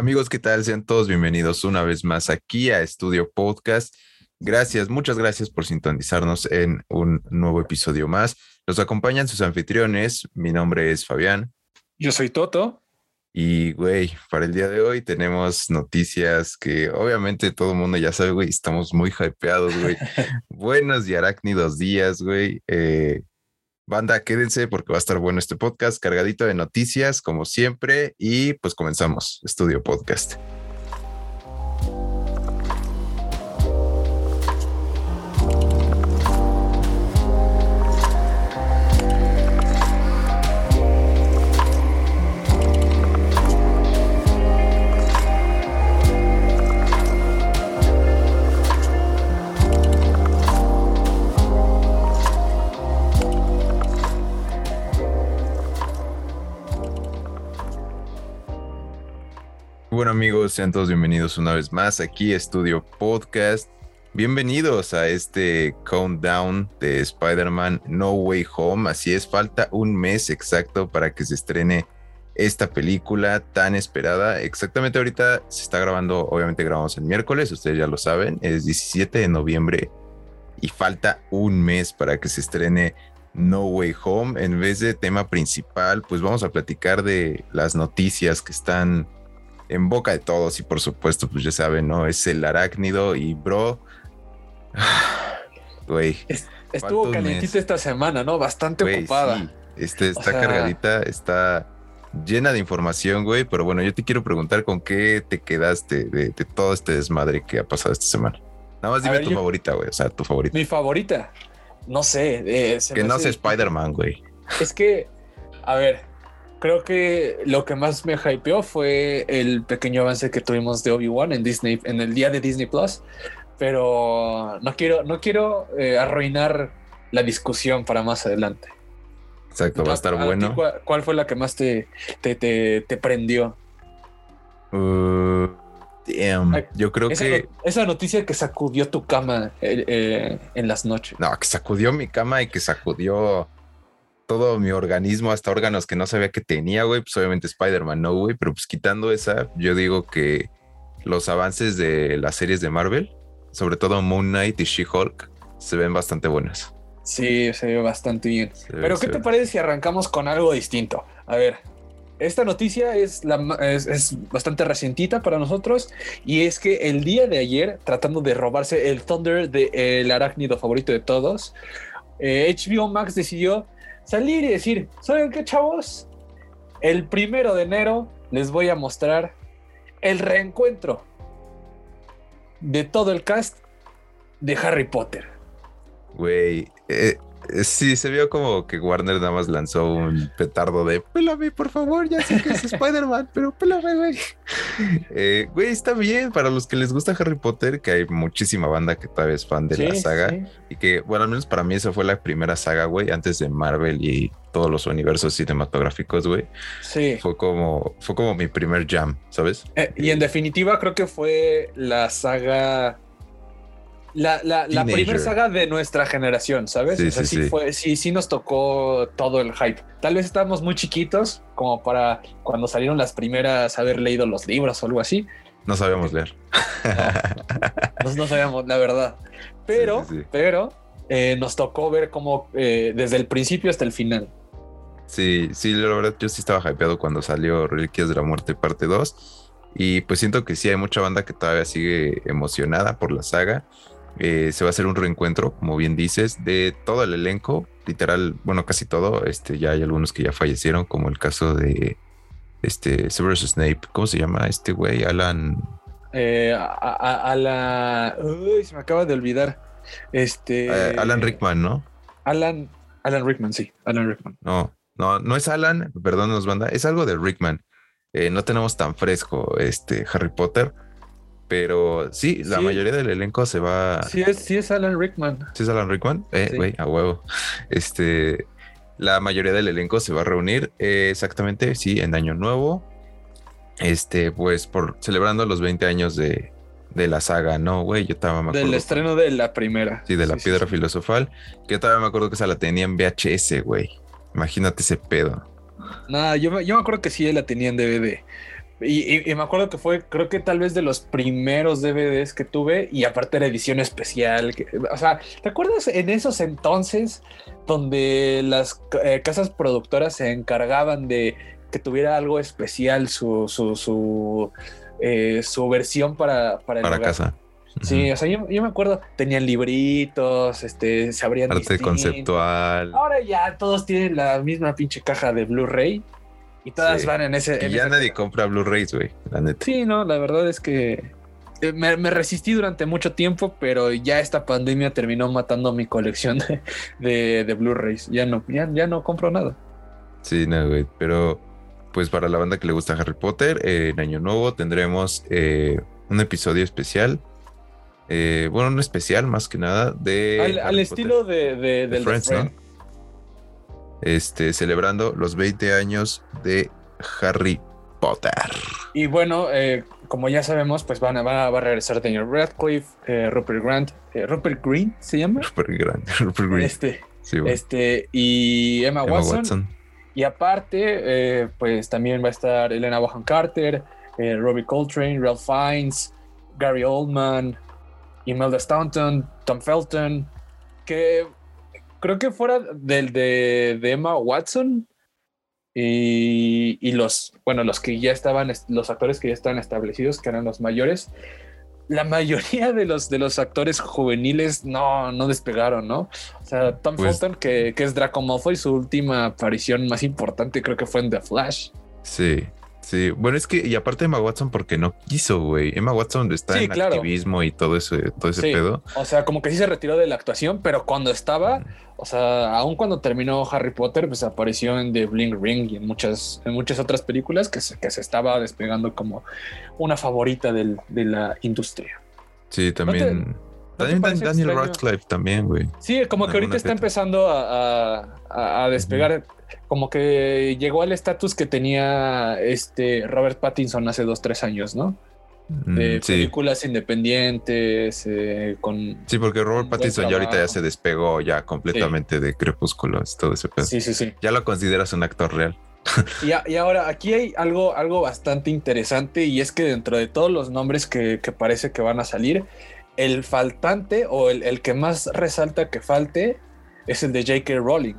Amigos, ¿qué tal? Sean todos bienvenidos una vez más aquí a Estudio Podcast. Gracias, muchas gracias por sintonizarnos en un nuevo episodio más. Nos acompañan sus anfitriones. Mi nombre es Fabián. Yo soy Toto. Y, güey, para el día de hoy tenemos noticias que obviamente todo el mundo ya sabe, güey, estamos muy hypeados, güey. Buenos y arácnidos días, güey. Eh, banda, quédense porque va a estar bueno este podcast, cargadito de noticias, como siempre. Y pues comenzamos, Estudio Podcast. Bueno amigos, sean todos bienvenidos una vez más aquí Estudio Podcast. Bienvenidos a este countdown de Spider-Man No Way Home. Así es, falta un mes exacto para que se estrene esta película tan esperada. Exactamente ahorita se está grabando, obviamente grabamos el miércoles, ustedes ya lo saben, es 17 de noviembre y falta un mes para que se estrene No Way Home. En vez de tema principal, pues vamos a platicar de las noticias que están en boca de todos y por supuesto, pues ya saben, ¿no? Es el arácnido y bro, güey. Estuvo calientita esta semana, ¿no? Bastante ocupada. Sí. Este, está cargadita, está llena de información, güey, pero bueno, yo te quiero preguntar con qué te quedaste de, todo este desmadre que ha pasado esta semana. Nada más dime tu favorita, güey, o sea, tu favorita. Mi favorita, no sé. Eh, que no sea Spider-Man, güey. Es que, a ver, creo que lo que más me hypeó fue el pequeño avance que tuvimos de Obi-Wan en Disney, en el día de Disney Plus. Pero no quiero, no quiero eh, arruinar la discusión para más adelante. Exacto, va a estar bueno. Cuál, fue la que más te, te, te, prendió? Uh, damn. Yo creo que. esa noticia que sacudió tu cama eh, eh, en las noches. No, que sacudió mi cama y que sacudió todo mi organismo, hasta órganos que no sabía que tenía, güey, pues obviamente Spider-Man, no, güey, pero pues quitando esa, yo digo que los avances de las series de Marvel, sobre todo Moon Knight y She-Hulk, se ven bastante buenas. Sí, se ve bastante bien. pero ¿qué te parece si arrancamos con algo distinto? A ver, esta noticia es, la, es, bastante recientita para nosotros y es que el día de ayer, tratando de robarse el Thunder del el arácnido favorito de todos, HBO eh, Max decidió salir y decir, ¿saben qué chavos? El primero de enero les voy a mostrar el reencuentro de todo el cast de Harry Potter. Güey, eh, sí, se vio como que Warner nada más lanzó un petardo de pélame, por favor, ya sé que es Spider-Man, pero pélame, güey. Eh, güey, está bien para los que les gusta Harry Potter, que hay muchísima banda que todavía es fan de la saga y que, bueno, al menos para mí esa fue la primera saga, güey, antes de Marvel y todos los universos cinematográficos, güey. Sí. Fue como, fue como mi primer jam, ¿sabes? Eh, y en definitiva creo que fue la saga la, la, la primera saga de nuestra generación, ¿sabes? Sí, sí, Fue, sí, sí nos tocó todo el hype. Tal vez estábamos muy chiquitos como para cuando salieron las primeras haber leído los libros o algo así. No sabíamos leer. No, no, sabíamos, la verdad. Pero, pero eh, nos tocó ver como eh, desde el principio hasta el final. Sí, sí, la verdad yo sí estaba hypeado cuando salió Reliquias de la Muerte parte 2. Y pues siento que sí hay mucha banda que todavía sigue emocionada por la saga. Eh, se va a hacer un reencuentro, como bien dices, de todo el elenco, literal, bueno, casi todo. Este, ya hay algunos que ya fallecieron, como el caso de este Severus Snape. ¿Cómo se llama este güey? Alan. Eh, Alan. Uy, se me acaba de olvidar. Este. Eh, Alan Rickman, ¿no? Alan. Alan Rickman, sí. Alan Rickman. No, no, no es Alan, perdón, nos banda. Es algo de Rickman. no tenemos tan fresco este Harry Potter pero sí, la mayoría del elenco se va. Sí es, sí es Alan Rickman. Sí es Alan Rickman. Eh, güey, a huevo. Este, la mayoría del elenco se va a reunir eh, exactamente, sí, en Año Nuevo. Este, pues por celebrando los 20 años de, de la saga, ¿no, güey? Yo estaba me Del estreno de la primera. Sí, de la piedra filosofal. Que yo todavía me acuerdo que esa la tenía en VHS, güey. Imagínate ese pedo. Nada, yo, yo me acuerdo que sí la tenía en DVD. Y, me acuerdo que fue, creo que tal vez de los primeros DVDs que tuve y aparte la edición especial. o sea, ¿te acuerdas en esos entonces donde las eh, casas productoras se encargaban de que tuviera algo especial su, su, su, eh, su versión para, para, para casa? Sí, o sea, yo, me acuerdo, tenían libritos, este, se abrían. Arte conceptual. Ahora ya todos tienen la misma pinche caja de Blu-ray y todas van en ese. Y ya nadie compra Blu-rays, güey, la neta. Sí, no, la verdad es que eh, me, resistí durante mucho tiempo, pero ya esta pandemia terminó matando mi colección de, de, Blu-rays. Ya no, ya, ya no compro nada. Sí, no, güey, pero pues para la banda que le gusta Harry Potter, en Año Nuevo tendremos eh, un episodio especial eh, bueno, un especial más que nada de... Al, estilo de, del Friends, ¿no? Este, celebrando los 20 años de Harry Potter. Y bueno, eh, como ya sabemos, pues van a, va a regresar Daniel Radcliffe, eh, Rupert Grant, Rupert Green se llama. Rupert Grant, Rupert Green. Este, este y Emma, Watson. Y aparte, pues también va a estar Elena Bonham Carter, Robbie Coltrane, Ralph Fiennes, Gary Oldman, Imelda Staunton, Tom Felton, que creo que fuera del de, Emma Watson y, los, bueno, los que ya estaban, los actores que ya estaban establecidos, que eran los mayores, la mayoría de los, de los actores juveniles no, no despegaron, ¿no? O sea, Tom pues Felton, que, que es Draco Malfoy, su última aparición más importante creo que fue en The Flash. Sí, Sí, bueno, es que, y aparte Emma Watson, porque no quiso, güey. Emma Watson está en activismo y todo ese, todo ese pedo. O sea, como que sí se retiró de la actuación, pero cuando estaba, o sea, aún cuando terminó Harry Potter, pues apareció en The Bling Ring y en muchas, en muchas otras películas que se, que se estaba despegando como una favorita de la industria. Sí, también. También Daniel Radcliffe también, güey. Sí, como que ahorita está empezando a, despegar como que llegó al estatus que tenía este Robert Pattinson hace dos, tres años, ¿no? Mm, de películas independientes, eh, con... Sí, porque Robert Pattinson ya ahorita ya se despegó ya completamente de Crepúsculos, todo ese pedo. Sí, sí, sí. Ya lo consideras un actor real. y, ahora, aquí hay algo, algo bastante interesante y es que dentro de todos los nombres que, parece que van a salir, el faltante o el, el que más resalta que falte es el de J.K. Rowling.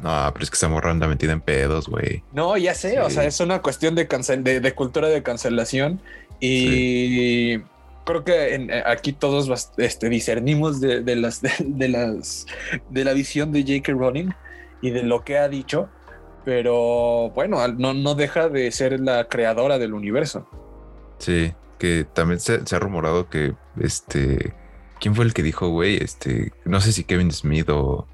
No, pero es que esa morra anda metida en pedos, güey. No, ya sé, o sea, es una cuestión de, cancel de, cultura de cancelación y creo que eh, aquí todos este, discernimos de, las, de, las de la visión de J.K. Rowling y de lo que ha dicho, pero bueno, no, no deja de ser la creadora del universo. Sí, que también se, se ha rumorado que este, ¿quién fue el que dijo, güey? Este, no sé si Kevin Smith o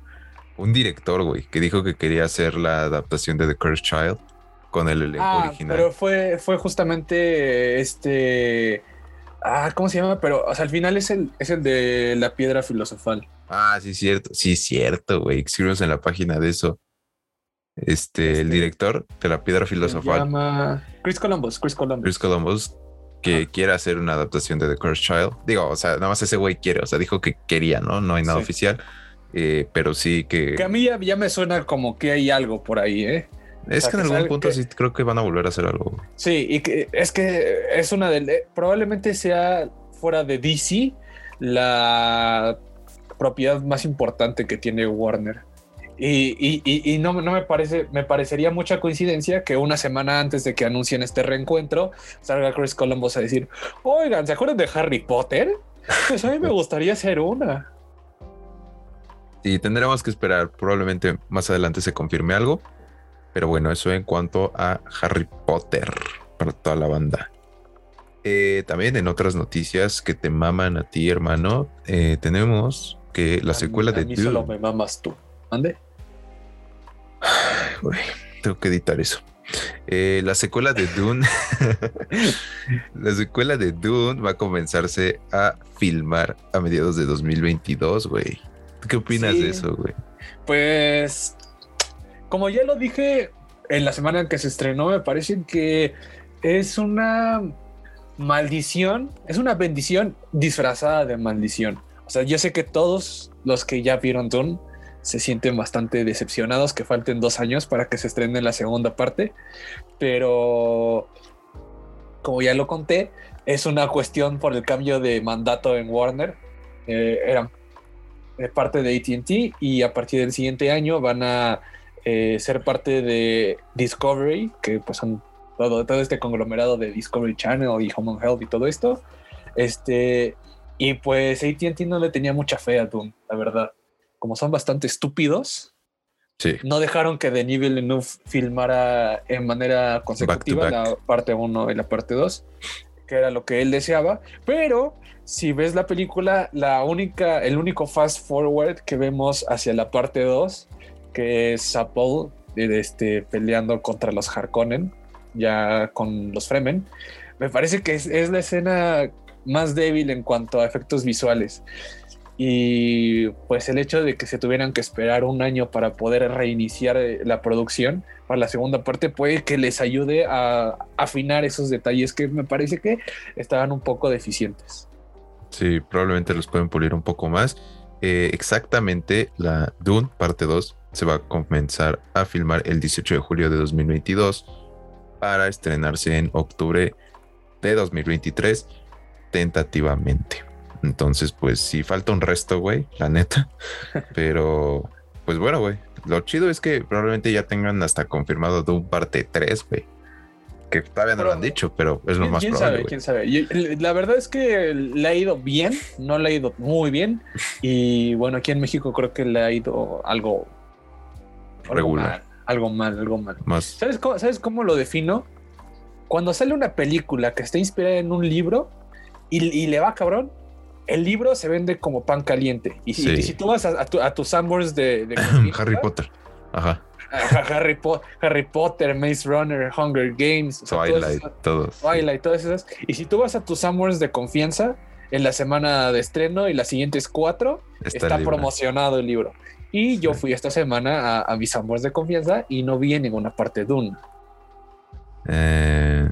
un director, güey, que dijo que quería hacer la adaptación de The Cursed Child con el elenco ah, original. Pero fue, fue justamente este. Ah, ¿cómo se llama? Pero, o sea, al final es el, es el de la piedra filosofal. Ah, sí, cierto. Sí, cierto, güey. Escribimos en la página de eso. Este, el este, director de la piedra filosofal. Se llama Chris Columbus. Chris Columbus. Chris Columbus, que quiere hacer una adaptación de The Cursed Child. Digo, o sea, nada más ese güey quiere. O sea, dijo que quería, ¿no? No hay nada oficial eh, pero sí que... Que a mí ya, me suena como que hay algo por ahí, ¿eh? Es que en algún punto sí creo que van a volver a hacer algo. Sí, y que es que es una de... Eh, probablemente sea fuera de DC la propiedad más importante que tiene Warner. Y, no, no, me parece, me parecería mucha coincidencia que una semana antes de que anuncien este reencuentro salga Chris Columbus a decir, oigan, ¿se acuerdan de Harry Potter? Pues a mí me gustaría ser una. Y tendremos que esperar. Probablemente más adelante se confirme algo. Pero bueno, eso en cuanto a Harry Potter para toda la banda. Eh, también en otras noticias que te maman a ti, hermano, eh, tenemos que la secuela de mí solo me mamas tú. ¿Ande? Tengo que editar eso. Eh, la secuela de Dune, la secuela de Dune va a comenzarse a filmar a mediados de 2022, güey. ¿Qué opinas de eso, güey? Pues, como ya lo dije en la semana en que se estrenó, me parece que es una maldición, es una bendición disfrazada de maldición. O sea, yo sé que todos los que ya vieron Dune se sienten bastante decepcionados que falten dos años para que se estrene la segunda parte, pero como ya lo conté, es una cuestión por el cambio de mandato en Warner. Eh, eran eh, parte de ATT y a partir del siguiente año van a eh, ser parte de Discovery, que pues son todo, todo este conglomerado de Discovery Channel y Home and Health y todo esto. Este, y pues ATT no le tenía mucha fe a Doom, la verdad como son bastante estúpidos, no dejaron que Denis Villeneuve filmara en manera consecutiva la parte 1 y la parte 2, que era lo que él deseaba. Pero si ves la película, la única, el único fast forward que vemos hacia la parte 2, que es Sapol este, peleando contra los Harkonnen, ya con los Fremen, me parece que es, es la escena más débil en cuanto a efectos visuales. Y pues el hecho de que se tuvieran que esperar un año para poder reiniciar eh, la producción para la segunda parte puede que les ayude a afinar esos detalles que me parece que estaban un poco deficientes. Sí, probablemente los pueden pulir un poco más. Eh, exactamente, la Dune parte 2 se va a comenzar a filmar el 18 de julio de 2022 para estrenarse en octubre de 2023 tentativamente. Entonces, pues sí falta un resto, güey, la neta. Pero, pues bueno, güey. Lo chido es que probablemente ya tengan hasta confirmado un parte 3, güey. Que todavía no lo han dicho, pero es lo más probable. Sabe, ¿Quién sabe? la verdad es que le ha ido bien, no le ha ido muy bien. Y bueno, aquí en México creo que le ha ido algo regular. algo mal, algo mal. ¿Sabes, cómo, ¿Sabes cómo lo defino? Cuando sale una película que está inspirada en un libro y, y le va cabrón, el libro se vende como pan caliente. Y si, tú vas a, tus Summers de, Harry Potter. Ajá. Harry, Harry, Potter, Maze Runner, Hunger Games, Twilight, todos. Twilight, todas esas. Y si tú vas a tus Summers de confianza en la semana de estreno y las siguientes cuatro, está, promocionado el libro. Y yo fui esta semana a, mis Summers de confianza y no vi en ninguna parte de Dune. Eh,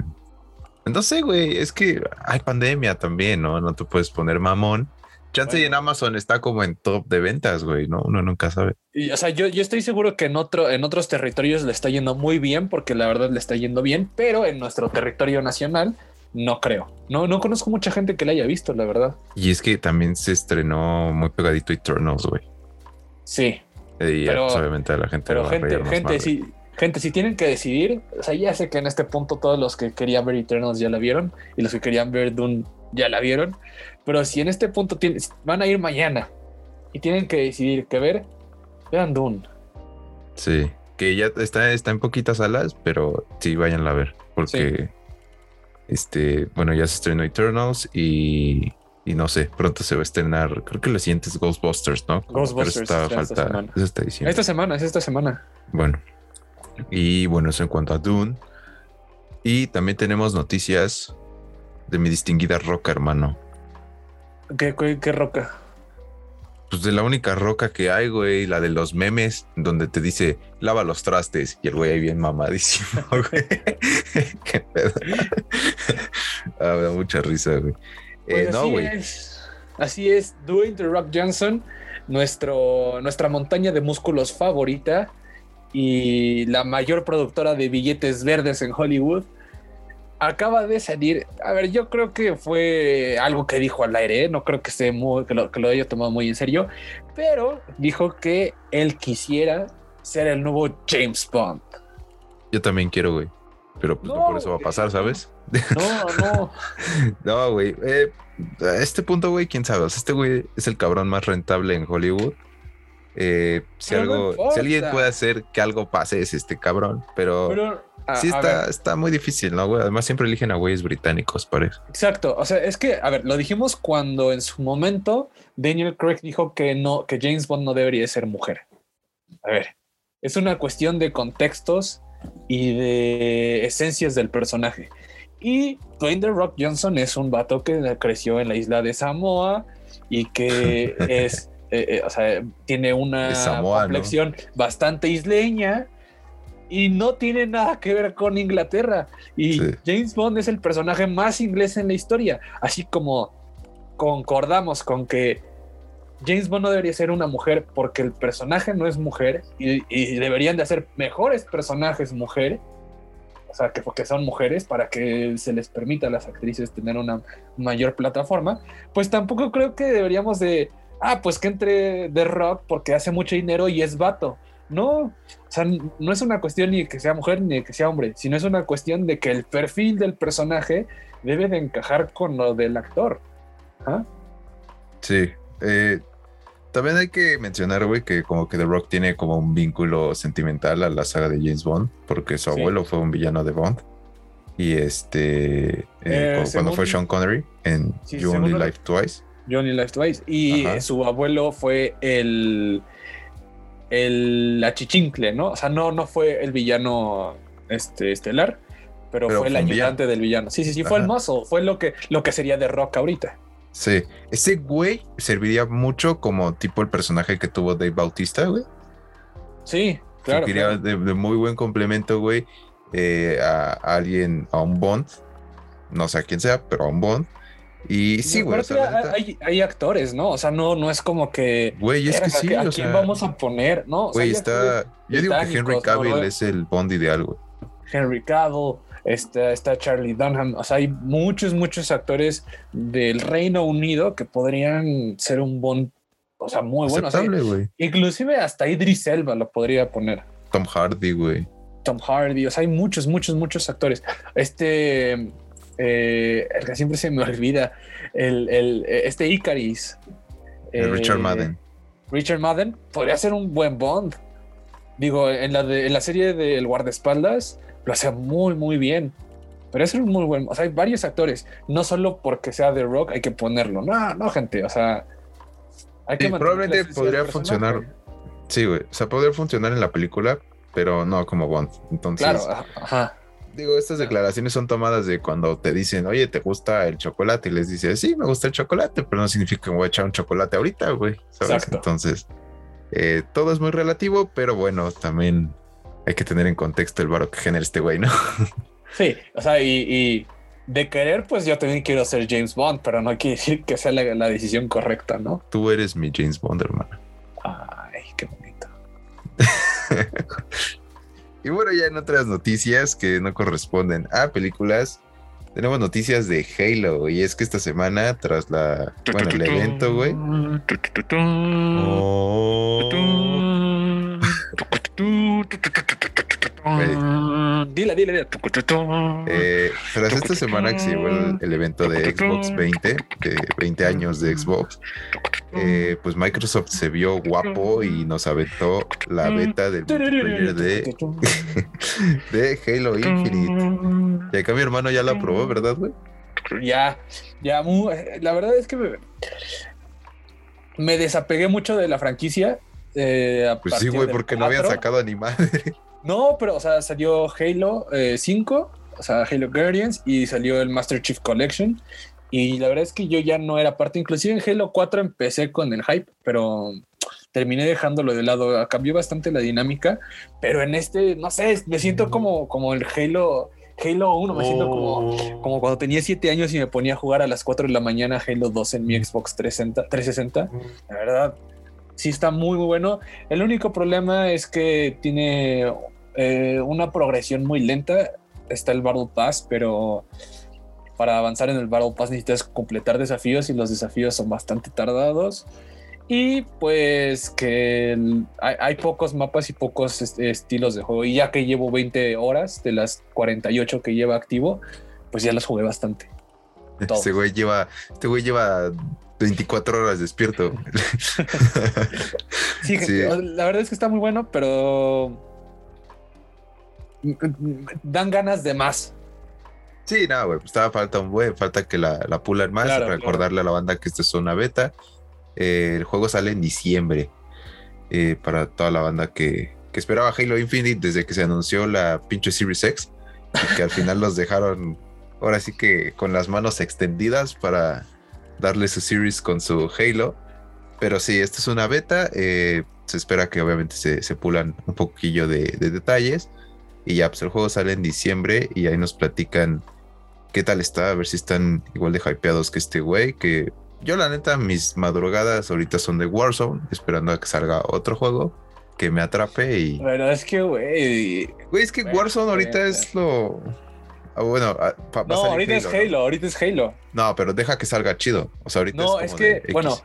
no sé, güey, es que hay pandemia también, ¿no? No te puedes poner mamón. Chance en Amazon está como en top de ventas, güey, ¿no? Uno nunca sabe. Y, o sea, yo, yo estoy seguro que en, otro, en otros territorios le está yendo muy bien, porque la verdad le está yendo bien, pero en nuestro territorio nacional no creo. No, no conozco mucha gente que la haya visto, la verdad. Y es que también se estrenó muy pegadito Eternals, güey. Sí. Y pero, pues, obviamente la gente. Pero gente, gente, sí, Gente, si tienen que decidir, o sea, ya sé que en este punto todos los que querían ver Eternals ya la vieron y los que querían ver Dune ya la vieron, pero si en este punto van a ir mañana y tienen que decidir qué ver, vean Dune. Sí, que ya está, está en poquitas salas, pero sí, váyanla a ver, porque este, bueno, ya se estrenó Eternals y, y no sé, pronto se va a estrenar, creo que la siguiente es Ghostbusters, ¿no? Ghostbusters. Pero esta falta, semana. esta semana, es esta semana. Bueno, y bueno, eso en cuanto a Dune. Y también tenemos noticias de mi distinguida roca, hermano. ¿Qué, qué, roca? Pues de la única roca que hay, güey, la de los memes, donde te dice lava los trastes y el güey ahí bien mamadísimo, güey. qué pedo. ah, me da mucha risa, güey. Eh, no, güey. Así es, Dwayne The Rock Johnson, nuestro, nuestra montaña de músculos favorita, y la mayor productora de billetes verdes en Hollywood, acaba de salir. A ver, yo creo que fue algo que dijo al aire, ¿eh? no creo que, esté muy, que, lo, que lo haya tomado muy en serio, pero dijo que él quisiera ser el nuevo James Bond. Yo también quiero, güey. Pero pues no, por eso va a pasar, ¿sabes? No, no. no, güey. Eh, a este punto, güey, quién sabe. este güey es el cabrón más rentable en Hollywood. Eh, si algo, si alguien puede hacer que algo pase es este cabrón, pero, sí está, está muy difícil, ¿no, güey? Además siempre eligen a güeyes británicos, parece. Exacto, o sea, es que, a ver, lo dijimos cuando en su momento Daniel Craig dijo que no, que James Bond no debería ser mujer. A ver, es una cuestión de contextos y de esencias del personaje. Y Dwayne The Rock Johnson es un vato que creció en la isla de Samoa y que es eh, eh, o sea, tiene una complexión bastante isleña y no tiene nada que ver con Inglaterra. Y James Bond es el personaje más inglés en la historia, así como concordamos con que James Bond no debería ser una mujer porque el personaje no es mujer y, y deberían de hacer mejores personajes mujeres o sea, que porque son mujeres, para que se les permita a las actrices tener una mayor plataforma, pues tampoco creo que deberíamos de, ah, pues que entre de rock porque hace mucho dinero y es vato. No, o sea, no es una cuestión ni de que sea mujer ni de que sea hombre, sino es una cuestión de que el perfil del personaje debe de encajar con lo del actor. ¿Ah? Sí, eh, también hay que mencionar, güey, que como que The Rock tiene como un vínculo sentimental a la saga de James Bond, porque su abuelo fue un villano de Bond. Y este, eh, eh, cuando fue Sean Connery en You Only Live Twice. You Only Live Twice. Y su abuelo fue el, el achichincle, ¿no? O sea, no, no fue el villano este, estelar, pero, fue el ayudante del villano. Sí, sí, sí, fue el muscle, fue lo que, lo que sería The Rock ahorita. Sí, ese güey serviría mucho como tipo el personaje que tuvo Dave Bautista, güey. Sí, claro. Serviría De, muy buen complemento, güey, eh, a, alguien, a un Bond. No sé a quién sea, pero a un Bond. Y sí, güey. hay, actores, ¿no? O sea, no, no es como que. Güey, es que sí. ¿A, quién vamos a poner? No, güey, está. Yo digo que Henry Cavill es el Bond ideal, güey. Henry Cavill, está, está Charlie Dunham, o sea, hay muchos, muchos actores del Reino Unido que podrían ser un Bond, o sea, muy bueno. inclusive hasta Idris Elba lo podría poner. Tom Hardy, güey. Tom Hardy, o sea, hay muchos, muchos, muchos actores. Este, eh, el que siempre se me olvida, el, el este Icaris. Richard eh, Madden. Richard Madden podría ser un buen Bond. Digo, en la, de, en la serie del guardaespaldas, lo hace muy, muy bien. Pero es un muy buen. O sea, hay varios actores. No solo porque sea The Rock hay que ponerlo. No, no, gente. O sea, hay que. probablemente podría funcionar. Sí, güey. O sea, podría funcionar en la película, pero no como Bond. Entonces. Claro, ajá. Digo, estas declaraciones son tomadas de cuando te dicen, oye, ¿te gusta el chocolate? Y les dices, sí, me gusta el chocolate, pero no significa que me voy a echar un chocolate ahorita, güey. Exacto. Entonces, eh, todo es muy relativo, pero bueno, también hay que tener en contexto el varo que genera este güey, ¿no? Sí, o sea, y, de querer, pues yo también quiero ser James Bond, pero no quiere decir que sea la, decisión correcta, ¿no? Tú eres mi James Bond, hermano. Ay, qué bonito. y bueno, ya en otras noticias que no corresponden a películas, tenemos noticias de Halo, y es que esta semana, tras la, bueno, el evento, güey. Dile, dile, dile. Eh, tras esta semana que se llevó el, evento de Xbox 20, de 20 años de Xbox, eh, pues Microsoft se vio guapo y nos aventó la beta del multiplayer de, de Halo Infinite. Y acá mi hermano ya la probó, ¿verdad, güey? Ya, ya, la verdad es que me, me desapegué mucho de la franquicia eh, pues sí, güey, porque no había sacado ni madre. No, pero, o sea, salió Halo 5, eh, o sea, Halo Guardians, y salió el Master Chief Collection. Y la verdad es que yo ya no era parte, inclusive en Halo 4 empecé con el hype, pero terminé dejándolo de lado. Cambió bastante la dinámica, pero en este, no sé, me siento como, como el Halo. Halo 1, me siento como, oh. como cuando tenía 7 años y me ponía a jugar a las 4 de la mañana Halo 2 en mi Xbox 360. 360. La verdad, sí está muy, muy bueno. El único problema es que tiene eh, una progresión muy lenta. Está el Battle Pass, pero para avanzar en el Battle Pass necesitas completar desafíos y los desafíos son bastante tardados. Y pues que hay, pocos mapas y pocos estilos de juego. Y ya que llevo 20 horas de las 48 que lleva activo, pues ya las jugué bastante. Este güey lleva, este güey lleva 24 horas despierto. sí, la verdad es que está muy bueno, pero dan ganas de más. Sí, no, güey, pues estaba falta un güey, falta que la, la pulan más, recordarle a la banda que esta es una beta. Eh, el juego sale en diciembre eh, para toda la banda que, que, esperaba Halo Infinite desde que se anunció la pinche Series X y que al final los dejaron ahora sí que con las manos extendidas para darle su series con su Halo. Pero sí, esta es una beta. Eh, se espera que obviamente se, pulan un poquillo de, detalles. Y ya, pues el juego sale en diciembre y ahí nos platican qué tal está, a ver si están igual de hypeados que este güey, que yo la neta, mis madrugadas ahorita son de Warzone, esperando a que salga otro juego que me atrape y... Bueno, es que, güey... Güey, es que Warzone ahorita es lo... Ah, bueno, ah, no, ahorita es Halo, ahorita es Halo. No, pero deja que salga chido. O sea, ahorita no, es, que, bueno,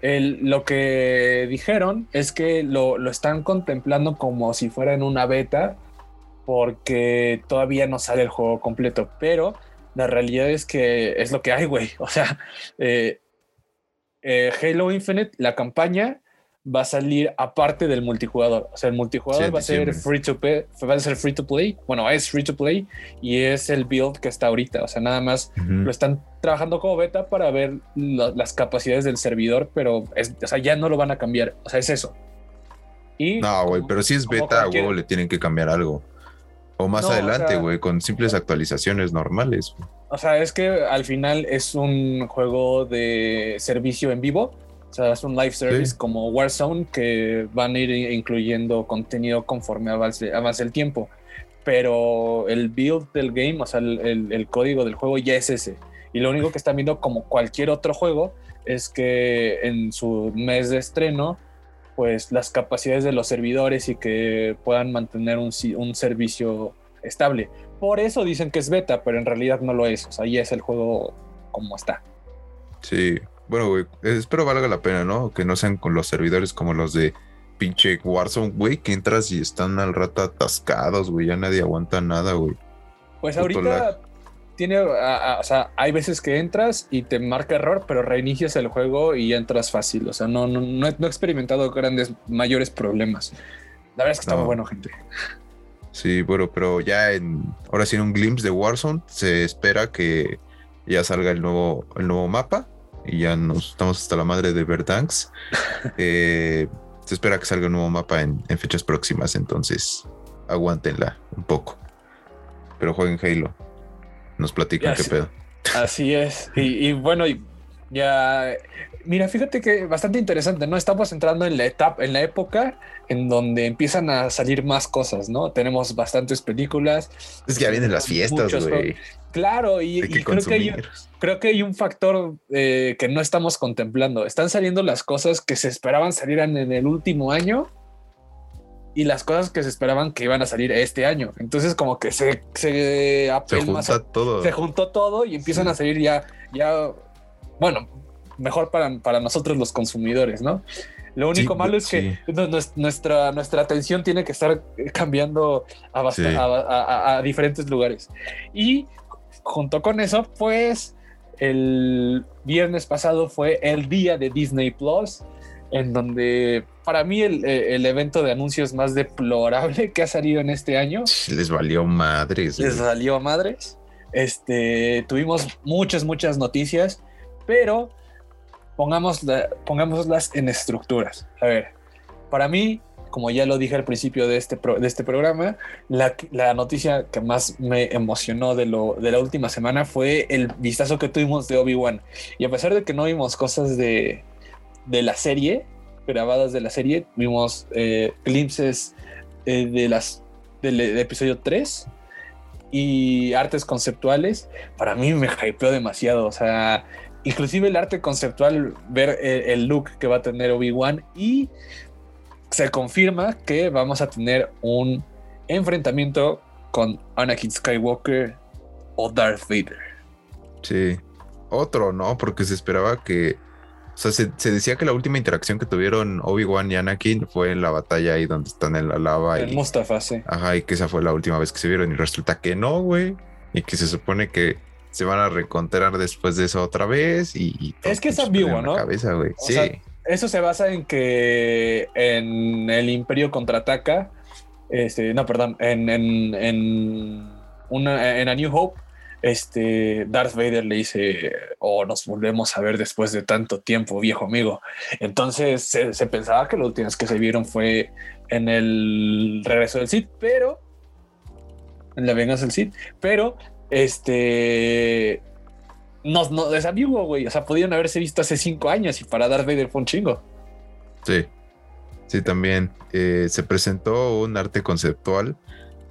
lo que dijeron es que lo, lo, están contemplando como si fuera en una beta, porque todavía no sale el juego completo. Pero la realidad es que es lo que hay, güey. O sea, eh, eh, Halo Infinite, la campaña va a salir aparte del multijugador. O sea, el multijugador va a ser free to play, va a ser free to play. Bueno, es free to play y es el build que está ahorita. O sea, nada más lo están trabajando como beta para ver las capacidades del servidor, pero o sea, ya no lo van a cambiar. O sea, es eso. Y no, güey, pero si es beta, güey, le tienen que cambiar algo. O más adelante, güey, con simples actualizaciones normales. O sea, es que al final es un juego de servicio en vivo. O sea, es un live service como Warzone que van a ir incluyendo contenido conforme avance, el tiempo. Pero el build del game, o sea, el, el, código del juego ya es ese. Y lo único que están viendo, como cualquier otro juego, es que en su mes de estreno, pues las capacidades de los servidores y que puedan mantener un, un servicio estable. Por eso dicen que es beta, pero en realidad no lo es. O sea, ahí es el juego como está. Sí, bueno, güey, espero valga la pena, ¿no? Que no sean con los servidores como los de pinche Warzone, güey, que entras y están al rato atascados, güey, ya nadie aguanta nada, güey. Pues ahorita tiene, o sea, hay veces que entras y te marca error, pero reinicias el juego y entras fácil. O sea, no, no, no, he, experimentado grandes, mayores problemas. La verdad es que está muy bueno, gente. Sí, bueno, pero ya en ahora sí en un glimpse de Warzone se espera que ya salga el nuevo, el nuevo mapa y ya nos estamos hasta la madre de Verdansk. Eh, se espera que salga un nuevo mapa en, fechas próximas, entonces aguántenla un poco. Pero jueguen Halo. Nos platican qué pedo. Así es. Y, y bueno, ya Mira, fíjate que bastante interesante, ¿no? Estamos entrando en la etapa, en la época en donde empiezan a salir más cosas, ¿no? Tenemos bastantes películas. Es que ya vienen las fiestas, güey. Claro, y, creo, que hay, creo, que hay, un factor eh, que no estamos contemplando. Están saliendo las cosas que se esperaban salieran en el último año y las cosas que se esperaban que iban a salir este año. Entonces, como que se, se, se todo. Se juntó todo y empiezan a salir ya, ya, bueno, mejor para, para nosotros los consumidores, ¿no? Lo único malo es que nuestra, nuestra atención tiene que estar cambiando a, a, diferentes lugares. Y junto con eso, pues el viernes pasado fue el día de Disney Plus, en donde para mí el, el, evento de anuncios más deplorable que ha salido en este año. Les valió madres. Les valió madres. Este, tuvimos muchas, muchas noticias, pero pongámoslas en estructuras. A ver, para mí, como ya lo dije al principio de este, de este programa, la, la, noticia que más me emocionó de, lo, de la última semana fue el vistazo que tuvimos de Obi-Wan. Y a pesar de que no vimos cosas de, de la serie, grabadas de la serie, vimos eh, glimpses eh, de las, del, episodio 3 y artes conceptuales, para mí me hypeó demasiado. O sea, inclusive el arte conceptual, ver el, look que va a tener Obi-Wan y se confirma que vamos a tener un enfrentamiento con Anakin Skywalker o Darth Vader. Sí, otro, ¿no? Porque se esperaba que, o sea, se, decía que la última interacción que tuvieron Obi-Wan y Anakin fue en la batalla ahí donde están en la lava. En Mustafa, sí. Ajá, y que esa fue la última vez que se vieron y resulta que no, güey. Y que se supone que se van a recontrar después de eso otra vez y, es que es ambiguo, ¿no? Cabeza, güey. Sí. eso se basa en que en el Imperio contraataca, este, no, perdón, en, en, en, una, en A New Hope, este, Darth Vader le dice, oh, nos volvemos a ver después de tanto tiempo, viejo amigo. Entonces se, pensaba que lo último que se vieron fue en el regreso del Sith, pero en la venganza del Sith, pero este. No, no, es amigo, güey. O sea, podían haberse visto hace cinco años y para Darth Vader fue un chingo. Sí. Sí, también. Eh, se presentó un arte conceptual,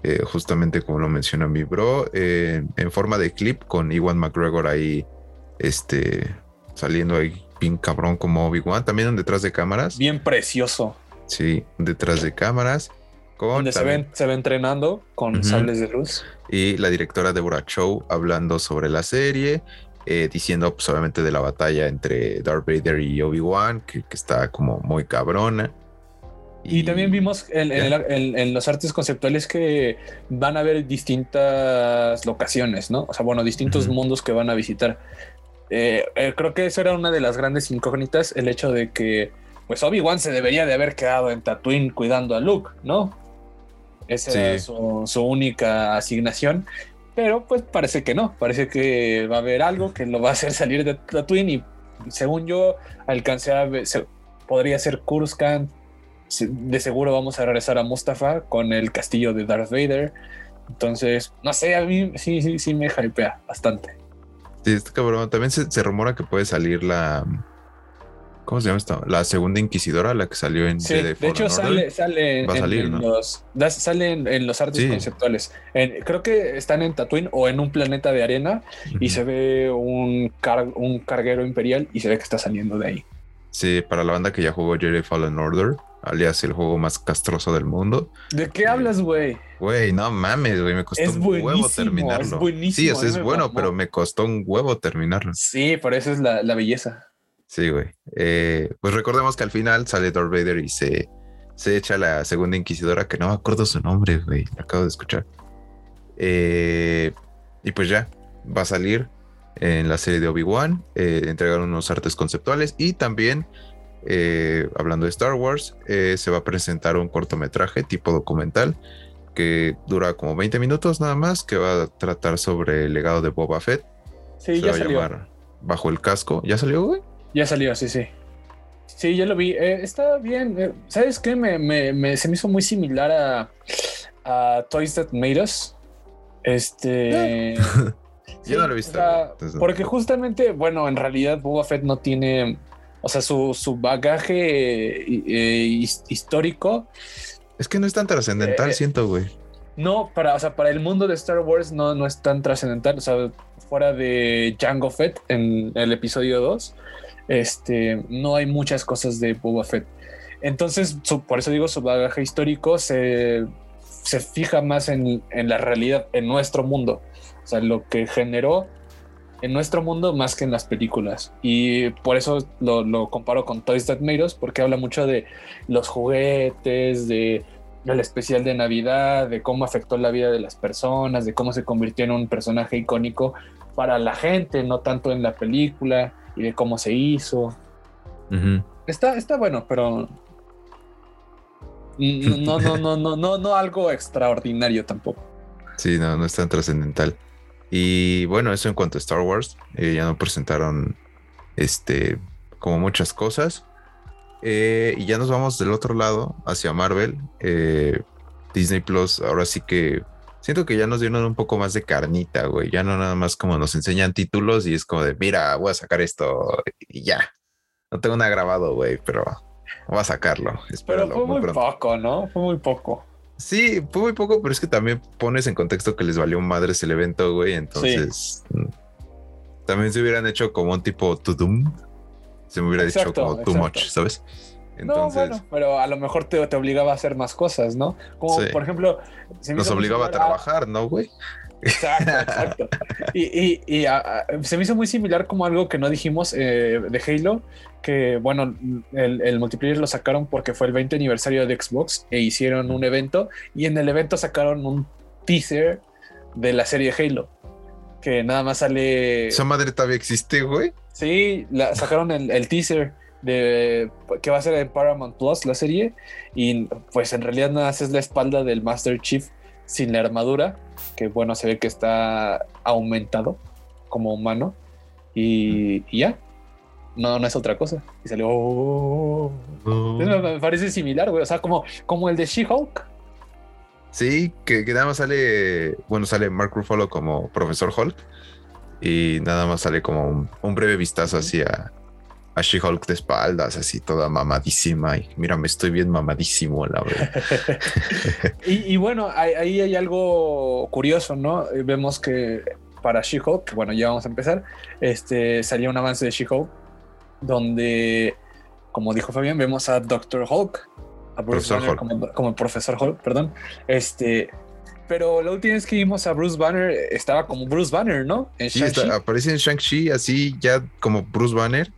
eh, justamente como lo menciona mi bro, eh, en forma de clip con Iwan McGregor ahí, este, saliendo ahí bien cabrón como Obi-Wan, también un detrás de cámaras. Bien precioso. Sí, detrás de cámaras. Con donde se ven, se ve entrenando con sables de luz. Y la directora Deborah Chow hablando sobre la serie, eh, diciendo pues obviamente de la batalla entre Darth Vader y Obi-Wan, que, está como muy cabrona. Y, también vimos en, los artes conceptuales que van a haber distintas locaciones, ¿no? O sea, bueno, distintos mundos que van a visitar. Eh, eh, creo que eso era una de las grandes incógnitas, el hecho de que, pues Obi-Wan se debería de haber quedado en Tatooine cuidando a Luke, ¿no? Esa era su, única asignación. Pero pues parece que no, parece que va a haber algo que lo va a hacer salir de Tatooine y según yo alcancé a ver, podría ser Coruscant, de seguro vamos a regresar a Mustafa con el castillo de Darth Vader. Entonces, no sé, a mí sí, sí, sí me hypea bastante. Sí, este cabrón. También se, rumora que puede salir la. ¿Cómo se llama esto? La segunda inquisidora, la que salió en sí, De hecho, sale, sale, en, los, sale en, los artes conceptuales. creo que están en Tatooine o en un planeta de arena y se ve un, un carguero imperial y se ve que está saliendo de ahí. Sí, para la banda que ya jugó Jedi Fallen Order, alias el juego más castroso del mundo. ¿De qué hablas, güey? Güey, no mames, güey, me costó un huevo terminarlo. Es buenísimo. Sí, es, bueno, pero me costó un huevo terminarlo. Sí, por eso es la, belleza. Sí, güey. Eh, pues recordemos que al final sale Darth Vader y se, se echa la segunda inquisidora, que no me acuerdo su nombre, güey, acabo de escuchar. Eh, y pues ya, va a salir en la serie de Obi-Wan, eh, entregaron unos artes conceptuales y también eh, hablando de Star Wars, eh, se va a presentar un cortometraje tipo documental que dura como 20 minutos nada más, que va a tratar sobre el legado de Boba Fett. Sí, ya va salió. a llamar Bajo el casco. ¿Ya salió, güey? Ya salió, sí, sí. Sí, ya lo vi. Eh, está bien. ¿Sabes qué? Me, se me hizo muy similar a, a Toys That Made Us. Este. Yo no lo he visto. porque justamente, bueno, en realidad Boba Fett no tiene o sea, su, bagaje eh, histórico. Es que no es tan trascendental, eh, siento, güey. No, para, o sea, para el mundo de Star Wars no, no es tan trascendental. O sea, fuera de Jango Fett en el episodio 2, este, no hay muchas cosas de Boba Fett. Entonces, por eso digo, su bagaje histórico se, se fija más en, en, la realidad, en nuestro mundo. O sea, lo que generó en nuestro mundo más que en las películas. Y por eso lo, comparo con Toys That Made Us, porque habla mucho de los juguetes, de el especial de Navidad, de cómo afectó la vida de las personas, de cómo se convirtió en un personaje icónico para la gente, no tanto en la película, y de cómo se hizo. está, está bueno, pero no, no, no, no, no, no algo extraordinario tampoco. Sí, no, no es tan trascendental. Y bueno, eso en cuanto a Star Wars, eh, ya no presentaron este como muchas cosas. Eh, y ya nos vamos del otro lado, hacia Marvel. Eh, Disney Plus, ahora sí que siento que ya nos dieron un poco más de carnita, güey. Ya no nada más como nos enseñan títulos y es como de, mira, voy a sacar esto y ya. No tengo nada grabado, güey, pero voy a sacarlo. pero fue muy poco, ¿no? Fue muy poco. Sí, fue muy poco, pero es que también pones en contexto que les valió madres el evento, güey. Entonces, mm, también se hubieran hecho como un tipo to doom. Se me hubiera dicho como too much, ¿sabes? Entonces, no, bueno, pero a lo mejor te, te, obligaba a hacer más cosas, ¿no? Como por ejemplo, nos obligaba a trabajar, ¿no, güey? Exacto, exacto. Y, y, se me hizo muy similar como algo que no dijimos eh, de Halo, que bueno, el, multiplayer lo sacaron porque fue el 20 aniversario de Xbox e hicieron un evento y en el evento sacaron un teaser de la serie Halo, que nada más sale... ¿Esa madre todavía existe, güey? Sí, la, sacaron el, teaser de que va a ser en Paramount Plus la serie y pues en realidad nada más es la espalda del Master Chief sin la armadura que bueno, se ve que está aumentado como humano y, ya. No, no es otra cosa. Y salió. Oh". Me parece similar, güey. O sea, como, como el de She-Hulk. Sí, que, nada más sale. Bueno, sale Mark Ruffalo como Profesor Hulk. Y nada más sale como un, un breve vistazo hacia, a She-Hulk de espaldas, así toda mamadísima. Y mira, me estoy bien mamadísimo, la verdad. y, bueno, ahí hay algo curioso, ¿no? Eh, vemos que para She-Hulk, bueno, ya vamos a empezar, este, salió un avance de She-Hulk donde, como dijo Fabián, vemos a Doctor Hulk, a Bruce Banner Como, como profesor Hulk, perdón. Este, pero la última vez que vimos a Bruce Banner estaba como Bruce Banner, ¿no? En sí, aparece en Shang-Chi así ya como Bruce Banner.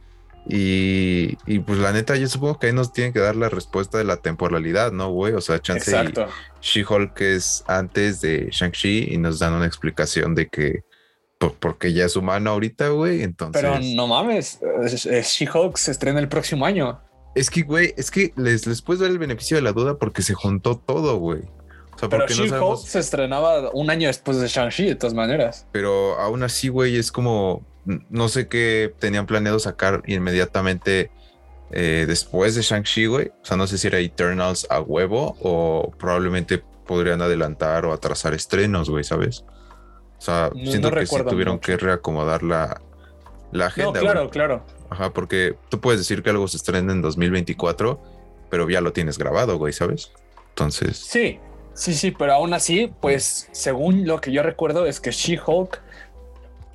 Y, pues la neta, yo supongo que ahí nos tienen que dar la respuesta de la temporalidad, ¿no, güey? O sea, chance She-Hulk es antes de Shang-Chi y nos dan una explicación de que porque ya es humano ahorita, güey. Entonces. Pero no mames, She-Hulk se estrena el próximo año. Es que, güey, es que les, les puedes dar el beneficio de la duda porque se juntó todo, güey. Pero She-Hulk se estrenaba un año después de Shang-Chi, de todas maneras. Pero aún así, güey, es como. No sé qué tenían planeado sacar inmediatamente eh, después de Shang-Chi, güey. O sea, no sé si era Eternals a huevo o probablemente podrían adelantar o atrasar estrenos, güey, ¿sabes? O sea, siento que sí tuvieron que reacomodar la, la agenda. No, claro, claro. Ajá, porque tú puedes decir que algo se estrena en 2024, pero ya lo tienes grabado, güey, ¿sabes? Entonces. Sí, Sí, sí, pero aún así, pues según lo que yo recuerdo es que She-Hulk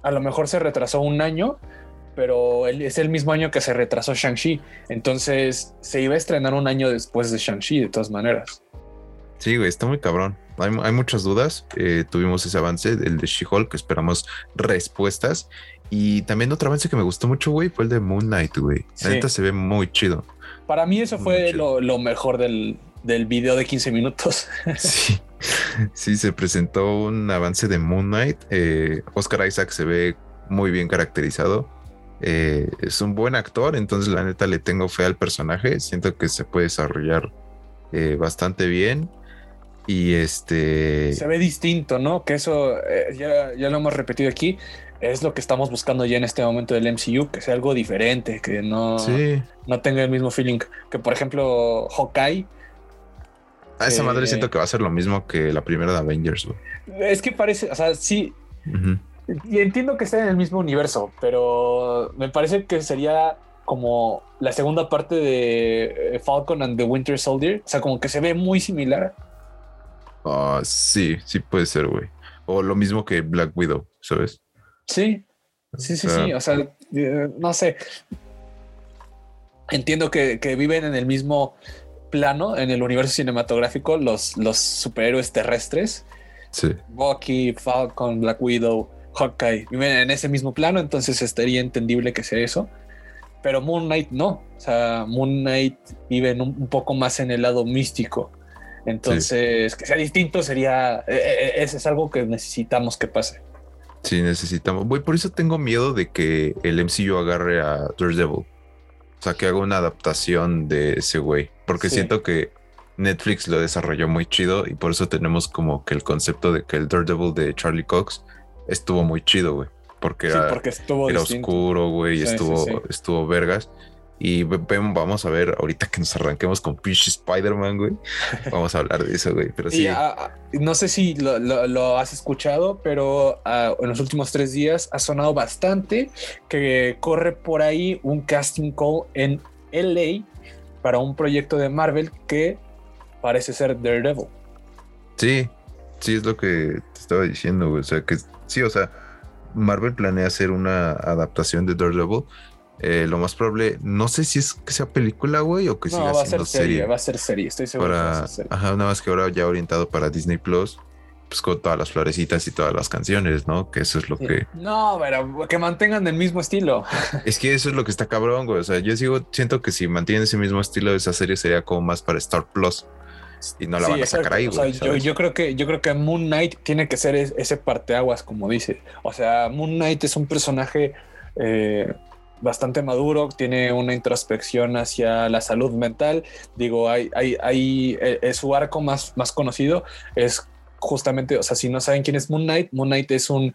a lo mejor se retrasó un año, pero es el mismo año que se retrasó Shang-Chi. Entonces se iba a estrenar un año después de Shang-Chi, de todas maneras. Sí, güey, está muy cabrón. Hay, muchas dudas. Eh, tuvimos ese avance, el de She-Hulk, esperamos respuestas. Y también otro avance que me gustó mucho, güey, fue el de Moon Knight, güey. La neta se ve muy chido. Para mí eso fue lo, mejor del, del video de 15 minutos. Sí, sí, se presentó un avance de Moon Knight. Eh, Oscar Isaac se ve muy bien caracterizado. Eh, es un buen actor, entonces la neta le tengo fe al personaje. Siento que se puede desarrollar eh, bastante bien. Y este. Se ve distinto, ¿no? Que eso ya, ya, lo hemos repetido aquí. Es lo que estamos buscando ya en este momento del MCU, que sea algo diferente, que no, no tenga el mismo feeling. Que por ejemplo, Hawkeye a esa madre siento que va a ser lo mismo que la primera de Avengers, Es que parece, o sea, sí. Y entiendo que está en el mismo universo, pero me parece que sería como la segunda parte de eh, Falcon and the Winter Soldier. O sea, como que se ve muy similar. Ah, sí, sí puede ser, güey. O lo mismo que Black Widow, ¿sabes? Sí, sí, sí, sí. O sea, eh, no sé. Entiendo que, que viven en el mismo plano en el universo cinematográfico los, los superhéroes terrestres. Sí. Bucky, Falcon, Black Widow, Hawkeye viven en ese mismo plano, entonces estaría entendible que sea eso. Pero Moon Knight no. O sea, Moon Knight vive un, poco más en el lado místico. Entonces, que sea distinto sería. E, e, e, ese es algo que necesitamos que pase. Sí, necesitamos. Voy, por eso tengo miedo de que el MCU agarre a Daredevil. O sea, que haga una adaptación de ese güey. Porque siento que Netflix lo desarrolló muy chido y por eso tenemos como que el concepto de que el Daredevil de Charlie Cox estuvo muy chido, güey. Porque era, porque estuvo era oscuro, güey, estuvo, estuvo vergas. Y vamos a ver ahorita que nos arranquemos con pinche Spider-Man, güey. Vamos a hablar de eso, güey. Pero sí. No sé si lo, has escuchado, pero ah, en los últimos tres días ha sonado bastante que corre por ahí un casting call en LA para un proyecto de Marvel que parece ser Daredevil. Sí, sí, es lo que te estaba diciendo, güey. O sea, que sí, o sea, Marvel planea hacer una adaptación de Daredevil eh, lo más probable, no sé si es que sea película, güey, o que no, siga va siendo a ser serie, Va a ser serie, estoy seguro. Para, Ajá, una vez que ahora ya orientado para Disney Plus, pues con todas las florecitas y todas las canciones, ¿no? Que eso es lo que. No, pero que mantengan el mismo estilo. Es que eso es lo que está cabrón, güey. O sea, yo sigo, siento que si mantienen ese mismo estilo, esa serie sería como más para Star Plus. Y no la van a sacar ahí, güey. yo, yo, creo que, yo creo que Moon Knight tiene que ser ese parteaguas, como dice. O sea, Moon Knight es un personaje. Eh, bastante maduro, tiene una introspección hacia la salud mental. Digo, hay, hay, hay eh, eh, su arco más, más conocido es justamente, o sea, si no saben quién es Moon Knight, Moon Knight es un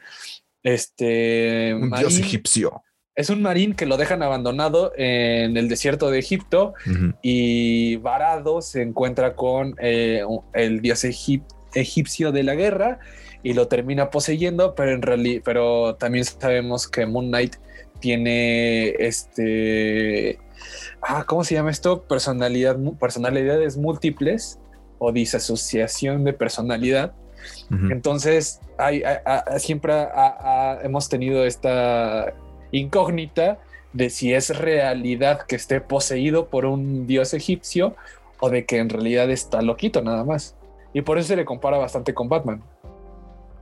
este un dios egipcio. Es un marín que lo dejan abandonado en el desierto de Egipto y varado se encuentra con eh, el dios egipcio de la guerra y lo termina poseyendo, pero en realidad, pero también sabemos que Moon Knight tiene este, ah, ¿cómo se llama esto? Personalidad, personalidades múltiples o disasociación de personalidad. Entonces, hay, siempre hemos tenido esta incógnita de si es realidad que esté poseído por un dios egipcio o de que en realidad está loquito nada más. Y por eso se le compara bastante con Batman.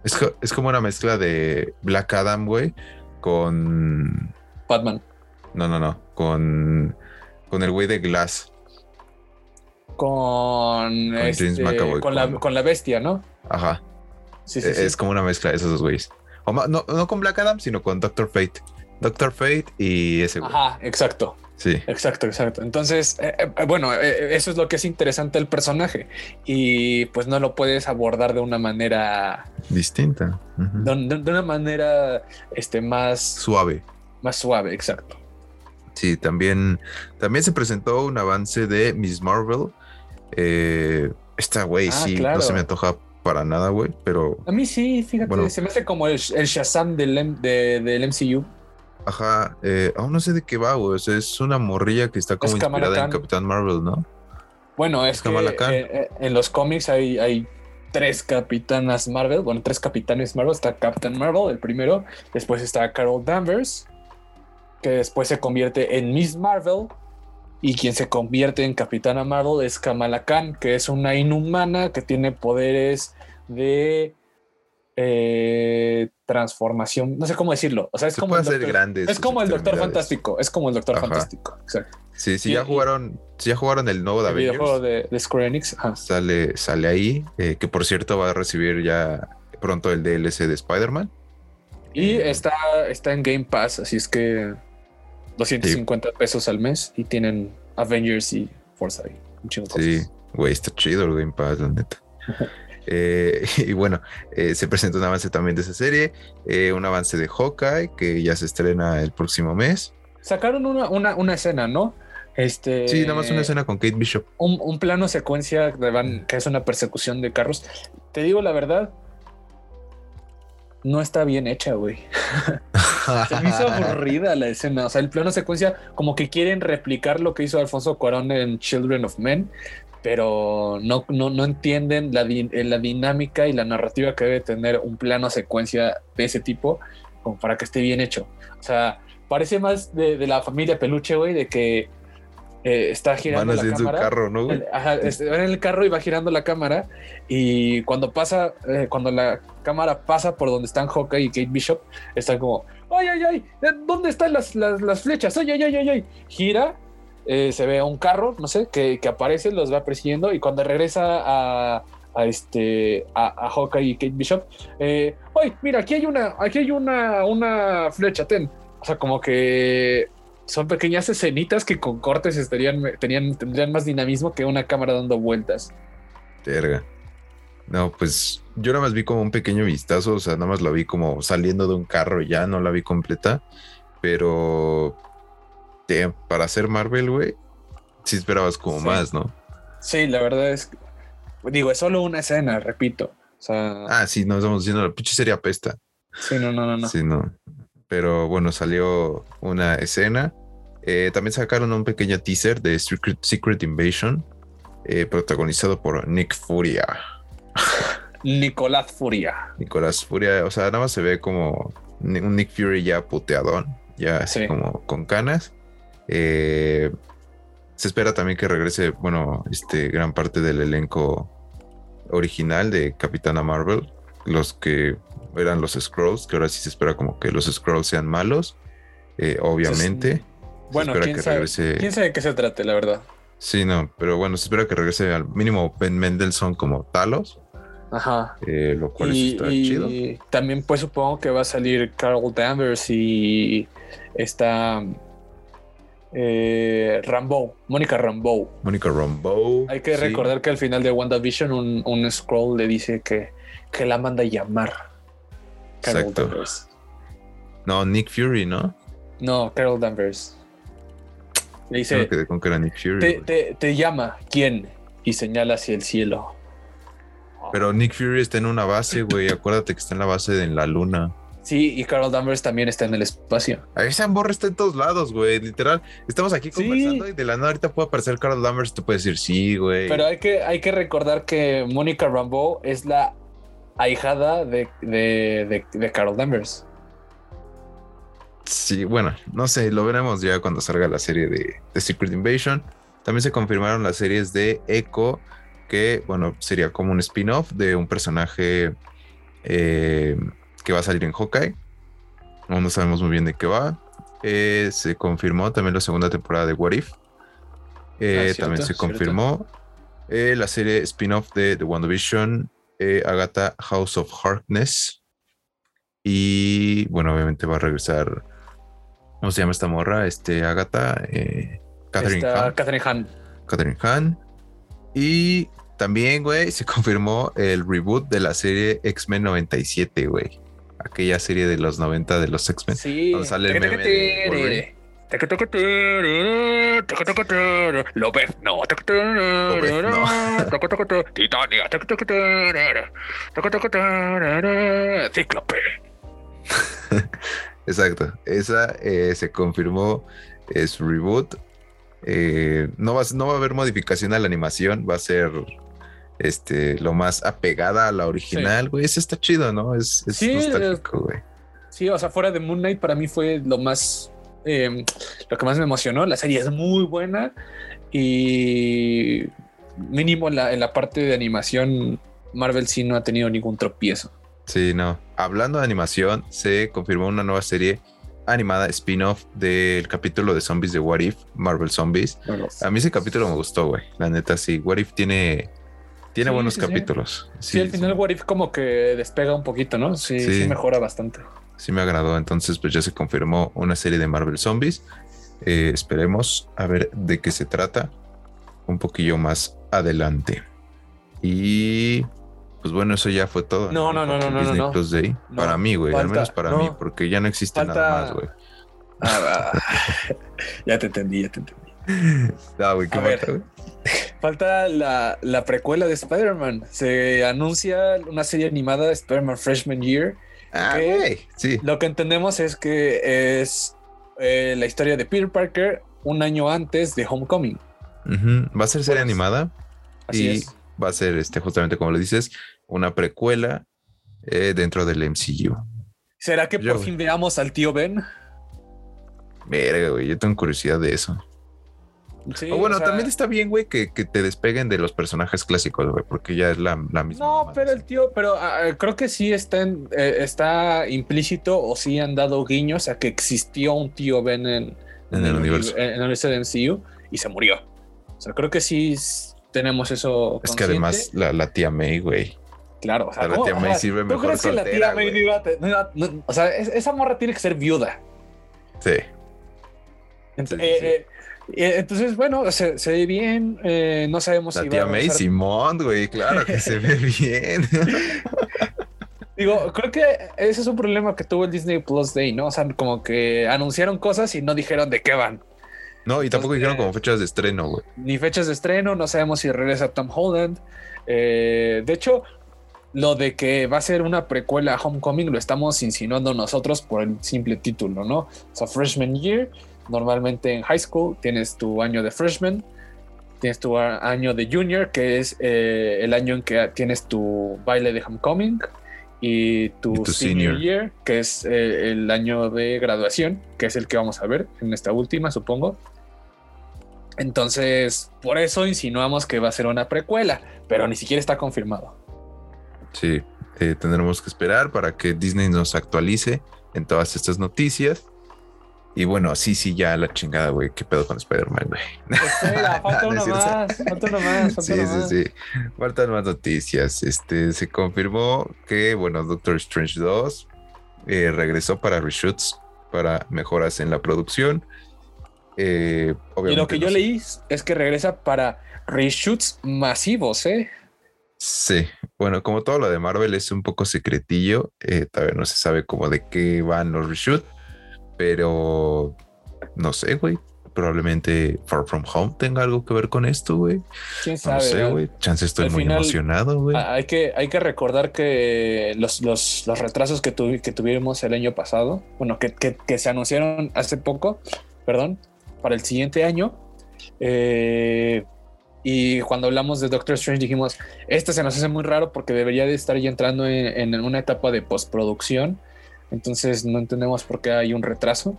Es, es como una mezcla de Black Adam, güey, con... Batman. No, no, no, con, con el güey de Glass. Con, con, este, con, la, con la bestia, ¿no? Ajá. Sí, sí, es como una mezcla de esos dos güeyes. no, no con Black Adam, sino con Doctor Fate. Doctor Fate y ese güey. Ajá, exacto. Sí. Exacto, exacto. Entonces, eh, eh, bueno, eh, eso es lo que es interesante del personaje. Y pues no lo puedes abordar de una manera distinta. de, una manera este, más suave. Más suave, exacto. Sí, también, también se presentó un avance de Miss Marvel. esta güey, ah, sí, no se me antoja para nada, güey, pero. A mí sí, fíjate, se me hace como el, Shazam del, del MCU. Ajá, eh, aún no sé de qué va, güey. O sea, es una morrilla que está como inspirada en Capitán Marvel, ¿no? Bueno, es, que eh, eh, en los cómics hay, hay tres capitanas Marvel, bueno, tres capitanes Marvel. Está Captain Marvel, el primero. Después está Carol Danvers, que después se convierte en Miss Marvel. Y quien se convierte en Capitana Marvel es Kamala Khan, que es una inhumana que tiene poderes de eh, transformación, no sé cómo decirlo. O sea, es como el doctor, es como el Doctor Fantástico, es como el Doctor Fantástico, exacto. Sí, sí, ya jugaron, si ya jugaron el nuevo de el videojuego de, Square Enix. Sale, sale ahí, eh, que por cierto va a recibir ya pronto el DLC de Spider-Man. Y eh, está, está en Game Pass, así es que 250 pesos al mes y tienen Avengers y Forza ahí. sí, güey, está chido el Game Pass, la neta. Eh, y bueno, eh, se presenta un avance también de esa serie, eh, un avance de Hawkeye que ya se estrena el próximo mes. Sacaron una, una, una escena, ¿no? Este, sí, nada más una escena con Kate Bishop. Un, plano secuencia que es una persecución de carros. Te digo la verdad, no está bien hecha, güey. Se me hizo aburrida la escena. O sea, el plano secuencia, como que quieren replicar lo que hizo Alfonso Cuarón en Children of Men, pero no, no, entienden la, eh, la, dinámica y la narrativa que debe tener un plano secuencia de ese tipo como para que esté bien hecho. O sea, parece más de, la familia peluche, güey, de que eh, está girando la cámara. carro, ¿no? Ajá, este, en el carro y va girando la cámara y cuando pasa, eh, cuando la cámara pasa por donde están Hawkeye y Kate Bishop, están como, ay, ay, ay, ¿dónde están las, las, las flechas? Ay, ay, ay, ay, ay. Gira eh, se ve un carro, no sé, que, aparece, los va persiguiendo y cuando regresa a, este a, Hawkeye y Kate Bishop, eh, mira, aquí hay una, aquí hay una, una flecha, ten. O sea, como que son pequeñas escenitas que con cortes estarían, tenían, tendrían más dinamismo que una cámara dando vueltas. Verga. No, pues yo nada más vi como un pequeño vistazo, o sea, nada más lo vi como saliendo de un carro y ya, no la vi completa, pero para hacer Marvel, güey, sí esperabas como más, ¿no? Sí, la verdad es digo, es solo una escena, repito. ah, sí, nos estamos diciendo, la pinche serie apesta. Sí, no, no, no, no. Sí, no. Pero bueno, salió una escena. Eh, también sacaron un pequeño teaser de Secret, Invasion, eh, protagonizado por Nick Furia. Nicolás Furia. Nicolás Furia, o sea, nada más se ve como un Nick Fury ya puteadón, ya así como con canas. Eh, se espera también que regrese, bueno, este gran parte del elenco original de Capitana Marvel, los que eran los Scrolls, que ahora sí se espera como que los Scrolls sean malos, eh, obviamente. bueno, ¿quién, sabe, ¿quién sabe de qué se trate, la verdad? Sí, no, pero bueno, se espera que regrese al mínimo Ben Mendelssohn como Talos. Ajá. Eh, lo cual está chido. Y también, pues supongo que va a salir Carol Danvers y está eh, Rambo, Mónica Rambo. Mónica Rambo. Hay que recordar que al final de WandaVision un, un scroll le dice que, que la manda a llamar. Carol Exacto. Danvers. No, Nick Fury, ¿no? No, Carol Danvers. Le dice. con que era Nick Fury. Te, te, te, llama, ¿quién? Y señala hacia el cielo. Pero Nick Fury está en una base, güey. Acuérdate que está en la base de en la luna. Sí, y Carol Danvers también está en el espacio. Esa morra está en todos lados, güey. Literal, estamos aquí conversando y de la nada ahorita puede aparecer Carol Danvers y te puede decir sí, güey. Pero hay que, hay que recordar que Mónica Rambeau es la ahijada de, de, de, Carol Danvers. Sí, bueno, no sé, lo veremos ya cuando salga la serie de, The Secret Invasion. También se confirmaron las series de Echo, que, bueno, sería como un spin-off de un personaje eh, que va a salir en Hawkeye. No, sabemos muy bien de qué va. Eh, se confirmó también la segunda temporada de What If. Eh, ah, también se confirmó la serie spin-off de The WandaVision, Agatha House of Harkness. Y bueno, obviamente va a regresar. ¿Cómo se llama esta morra? Este, Agatha. Catherine Han. Catherine Han. Catherine Han. Y también, güey, se confirmó el reboot de la serie X-Men 97, güey. Aquella serie de los 90 de los X-Men. Sí. Donde sale el meme de López, no. Titania. Cíclope. Exacto. Esa eh, se confirmó es reboot. Eh, no, va, no va a haber modificación a la animación. Va a ser este, lo más apegada a la original, güey. Eso está chido, ¿no? Es, es sí, nostálgico, güey. Sí, o sea, fuera de Moon Knight para mí fue lo más, em, lo que más me emocionó. La serie es muy buena y mínimo en la, en la parte de animación, Marvel sí no ha tenido ningún tropiezo. Sí, no. Hablando de animación, se confirmó una nueva serie animada spin-off del capítulo de zombies de What If, Marvel Zombies. A mí ese capítulo me gustó, güey. La neta, sí. What If tiene tiene buenos capítulos. Sí, al final What If como que despega un poquito, ¿no? Sí, sí, mejora bastante. Sí me agradó. Entonces, pues ya se confirmó una serie de Marvel Zombies. Eh, esperemos a ver de qué se trata un poquillo más adelante. Y pues bueno, eso ya fue todo. No, no, no, no, no, no, Plus Day. para mí, güey, al menos para mí, porque ya no existe nada más, güey. Ah, ya te entendí, ya te entendí. No, güey, qué Falta la, la, precuela de Spider-Man. Se anuncia una serie animada de Spider-Man Freshman Year. Ah, sí. Lo que entendemos es que es eh, la historia de Peter Parker un año antes de Homecoming. Va a ser serie pues, animada. Así y va a ser, este, justamente como lo dices, una precuela eh, dentro del MCU. ¿Será que por fin veamos al tío Ben? Verga, güey, yo tengo curiosidad de eso o bueno, también está bien, güey, que, te despeguen de los personajes clásicos, güey, porque ya es la, misma. No, pero el tío, pero ah, ah, creo que sí está, eh, está implícito o sí han dado guiños a que existió un tío Ben en, el, universo. En, el universo de MCU y se murió. O sea, creo que sí tenemos eso. Es que además la, tía May, güey. Claro, o sea, la tía May sirve mejor. ¿Tú crees que la tía May no iba a, O sea, esa morra tiene que ser viuda. Sí. Entonces, eh, entonces, bueno, se, ve bien. Eh, no sabemos la si tía May Simón, güey, claro que se ve bien. Digo, creo que ese es un problema que tuvo el Disney Plus Day, ¿no? O sea, como que anunciaron cosas y no dijeron de qué van. No, y tampoco dijeron como fechas de estreno, güey. Ni fechas de estreno, no sabemos si regresa Tom Holland. Eh, de hecho, lo de que va a ser una precuela a Homecoming lo estamos insinuando nosotros por el simple título, ¿no? O sea, Freshman Year Normalmente en high school tienes tu año de freshman, tienes tu año de junior, que es eh, el año en que tienes tu baile de homecoming, y tu, senior. year, que es eh, el año de graduación, que es el que vamos a ver en esta última, supongo. Entonces, por eso insinuamos que va a ser una precuela, pero ni siquiera está confirmado. Sí, eh, tendremos que esperar para que Disney nos actualice en todas estas noticias. Y bueno, sí, sí, ya la chingada, güey. ¿Qué pedo con Spider-Man, güey? Espera, falta una más, falta una más. Falta sí, sí, sí. Faltan más noticias. Este, se confirmó que, bueno, Doctor Strange 2 eh, regresó para reshoots, para mejoras en la producción. Eh, y lo que yo leí es que regresa para reshoots masivos, ¿eh? Sí, bueno, como todo lo de Marvel es un poco secretillo, eh, todavía no se sabe cómo de qué van los reshoots pero no sé, güey. Probablemente Far From Home tenga algo que ver con esto, güey. ¿Quién sabe? No sé, güey. Chance estoy muy emocionado, güey. Hay que, hay que recordar que los, los, los retrasos que, que tuvimos el año pasado, bueno, que, que, que, se anunciaron hace poco, perdón, para el siguiente año. Eh, y cuando hablamos de Doctor Strange dijimos, este se nos hace muy raro porque debería de estar ya entrando en, en una etapa de postproducción Entonces no entendemos por qué hay un retraso.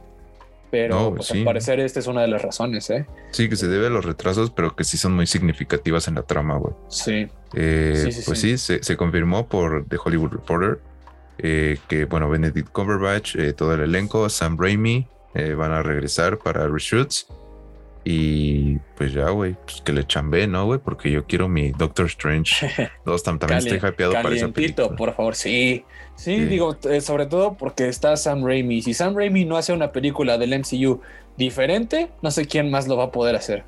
Pero pues, al parecer esta es una de las razones, ¿eh? Sí, que se debe a los retrasos, pero que sí son muy significativas en la trama, güey. Sí. Eh, pues sí, se, confirmó por The Hollywood Reporter eh, que, bueno, Benedict Cumberbatch, eh, todo el elenco, Sam Raimi, van a regresar para reshoots. Y pues ya, güey, pues que le chambé, ¿no, güey? Porque yo quiero mi Doctor Strange 2. también estoy hypeado para esa película. por favor, sí. sí. digo, eh, sobre todo porque está Sam Raimi. Si Sam Raimi no hace una película del MCU diferente, no sé quién más lo va a poder hacer.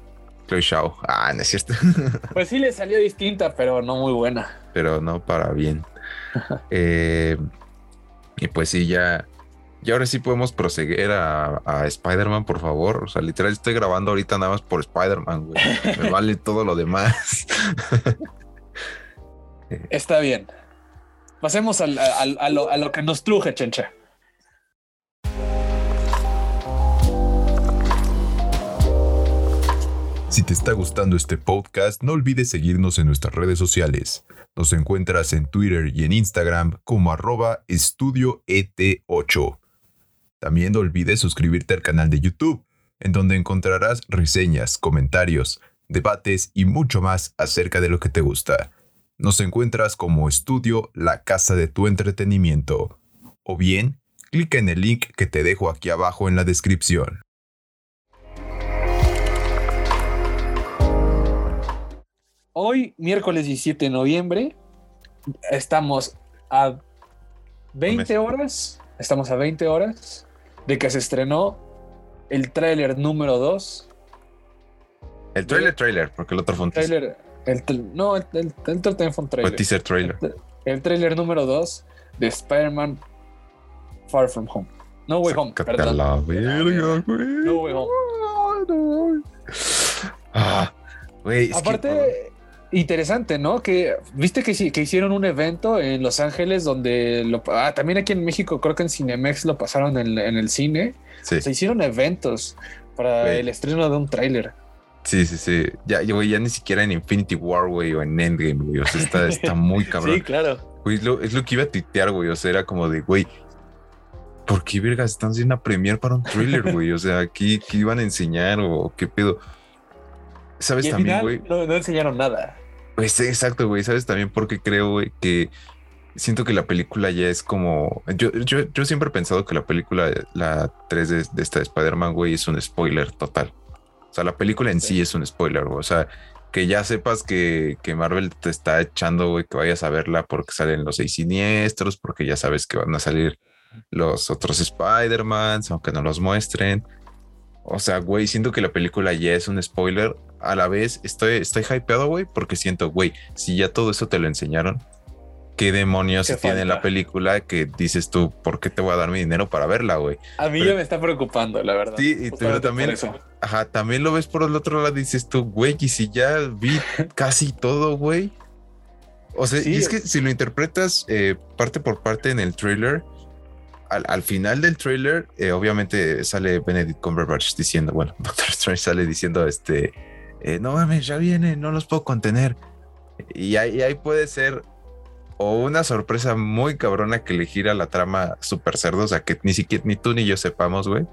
Chloe Shaw. Ah, no es cierto. pues sí le salió distinta, pero no muy buena. Pero no para bien. eh, y pues sí, ya y ahora sí podemos proseguir a, Spider-Man, por favor. O sea, literal, estoy grabando ahorita nada más por Spider-Man, güey. Me vale todo lo demás. Está bien. Pasemos a, lo, a lo que nos truje, chencha. Si te está gustando este podcast, no olvides seguirnos en nuestras redes sociales. Nos encuentras en Twitter y en Instagram como arroba estudioet8. También no olvides suscribirte al canal de YouTube, en donde encontrarás reseñas, comentarios, debates y mucho más acerca de lo que te gusta. Nos encuentras como estudio La Casa de tu Entretenimiento. O bien, clica en el link que te dejo aquí abajo en la descripción. Hoy, miércoles 17 de noviembre, estamos a 20 horas. Estamos a 20 horas de que se estrenó el tráiler número 2. El tráiler, tráiler, porque el otro fue un tráiler. no, el, el, el, también fue un tráiler. teaser trailer. El, tráiler número 2 de Spider-Man Far From Home. No Way Home, perdón. La verga, güey. No Way Home. Ah, güey. Aparte, interesante, ¿no? Que viste que, que hicieron un evento en Los Ángeles donde lo, ah, también aquí en México creo que en Cinemex lo pasaron en, el cine. Se hicieron eventos para el estreno de un tráiler. Sí, sí, sí. Ya, güey, ya ni siquiera en Infinity War, güey, o en Endgame, güey. O sea, está, está muy cabrón. sí, claro. Güey, es lo, es lo que iba a tuitear, güey. O sea, era como de, güey, ¿por qué vergas están haciendo una premier para un thriller, güey? O sea, ¿qué, ¿qué, iban a enseñar o qué pedo? ¿Sabes también, güey? No, no, enseñaron nada. Pues exacto, güey. ¿Sabes también por qué creo, güey? Que siento que la película ya es como. Yo, yo, yo siempre he pensado que la película, la 3 de, de esta Spider-Man, güey, es un spoiler total. O sea, la película en sí, es un spoiler, güey. O sea, que ya sepas que, que, Marvel te está echando, güey, que vayas a verla porque salen los seis siniestros, porque ya sabes que van a salir los otros Spider-Mans, aunque no los muestren. O sea, güey, siento que la película ya es un spoiler. A la vez estoy, estoy hypeado, güey, porque siento, güey, si ya todo eso te lo enseñaron, ¿qué demonios tiene la película que dices tú, ¿por qué te voy a dar mi dinero para verla, güey? A mí ya me está preocupando, la verdad. Sí, pero también, ajá, también lo ves por el otro lado, dices tú, güey, y si ya vi casi todo, güey. O sea, y es que si lo interpretas eh, parte por parte en el trailer, al, final del trailer, eh, obviamente sale Benedict Cumberbatch diciendo, bueno, Doctor Strange sale diciendo, este, eh, no mames, ya viene, no los puedo contener. Y ahí, ahí, puede ser o una sorpresa muy cabrona que le gira la trama super cerdosa que ni siquiera ni tú ni yo sepamos, güey.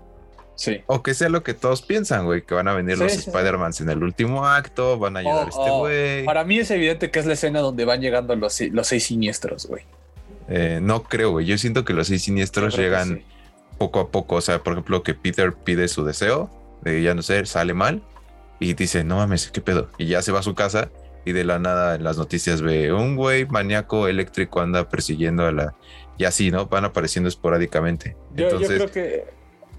Sí. O que sea lo que todos piensan, güey, que van a venir los Spider-Mans en el último acto, van a llegar este güey. Para mí es evidente que es la escena donde van llegando los, los seis siniestros, güey. Eh, no creo, güey. Yo siento que los seis siniestros llegan poco a poco. O sea, por ejemplo, que Peter pide su deseo, de ya no sé, sale mal y dice, no mames, ¿qué pedo? Y ya se va a su casa y de la nada en las noticias ve un güey maníaco eléctrico anda persiguiendo a la... Y así, ¿no? Van apareciendo esporádicamente. Entonces, yo creo que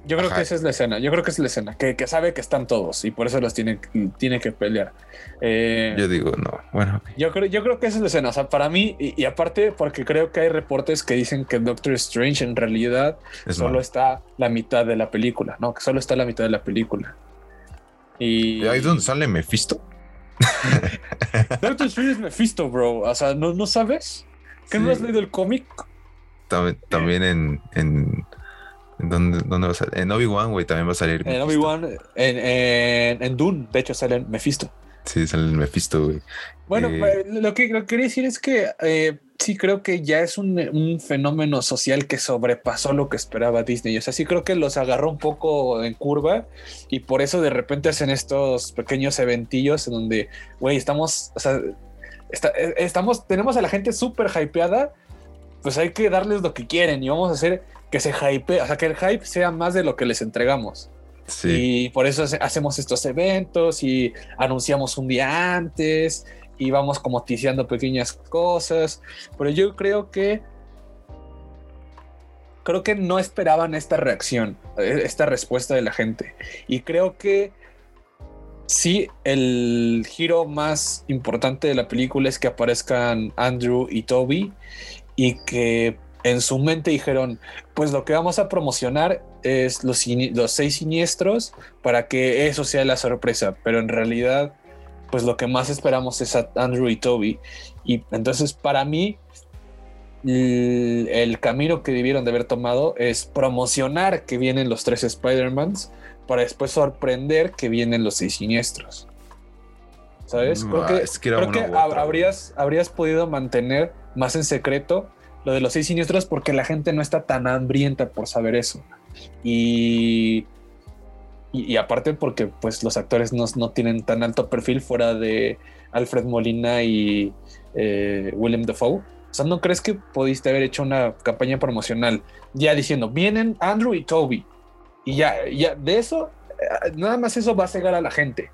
yo creo que esa es la escena. Yo creo que es la escena. Que, sabe que están todos y por eso los tiene, tiene que pelear. Eh, yo digo, no. Bueno. Yo creo, yo creo que esa es la escena. O sea, para mí, y, aparte, porque creo que hay reportes que dicen que Doctor Strange en realidad solo está la mitad de la película, ¿no? Que solo está la mitad de la película. Y. Ahí es donde sale Mephisto. Doctor Strange es Mephisto, bro. O sea, ¿no, no sabes? ¿Que no has leído el cómic? También, en, en ¿En dónde, dónde va a salir? En Obi-Wan, güey, también va a salir. En Obi-Wan, en, en, en, Dune, de hecho, sale Mephisto. Sí, sale Mephisto, güey. Bueno, eh, lo, que, lo que quería decir es que eh, sí creo que ya es un, fenómeno social que sobrepasó lo que esperaba Disney. O sea, sí creo que los agarró un poco en curva y por eso de repente hacen estos pequeños eventillos en donde, güey, estamos, o sea, eh, estamos, tenemos a la gente súper hypeada, pues hay que darles lo que quieren y vamos a hacer que se hype, o sea, que el hype sea más de lo que les entregamos. Sí. Y por eso hacemos estos eventos y anunciamos un día antes y vamos como ticiando pequeñas cosas. Pero yo creo que creo que no esperaban esta reacción, e, esta respuesta de la gente. Y creo que sí, el giro más importante de la película es que aparezcan Andrew y Toby y que en su mente dijeron, pues lo que vamos a promocionar es los seis siniestros para que eso sea la sorpresa, pero en realidad pues lo que más esperamos es a Andrew y Toby. Y entonces para mí el, camino que debieron de haber tomado es promocionar que vienen los tres Spider-Mans para después sorprender que vienen los seis siniestros. ¿Sabes? Mm, creo que, que habrías, habrías podido mantener más en secreto lo de los seis siniestros porque la gente no está tan hambrienta por saber eso. Y y, aparte porque pues los actores no, no, tienen tan alto perfil fuera de Alfred Molina y eh, William Dafoe. O sea, ¿no crees que pudiste haber hecho una campaña promocional ya diciendo, vienen Andrew y Toby? Y ya, ya de eso, eh, nada más eso va a cegar a la gente.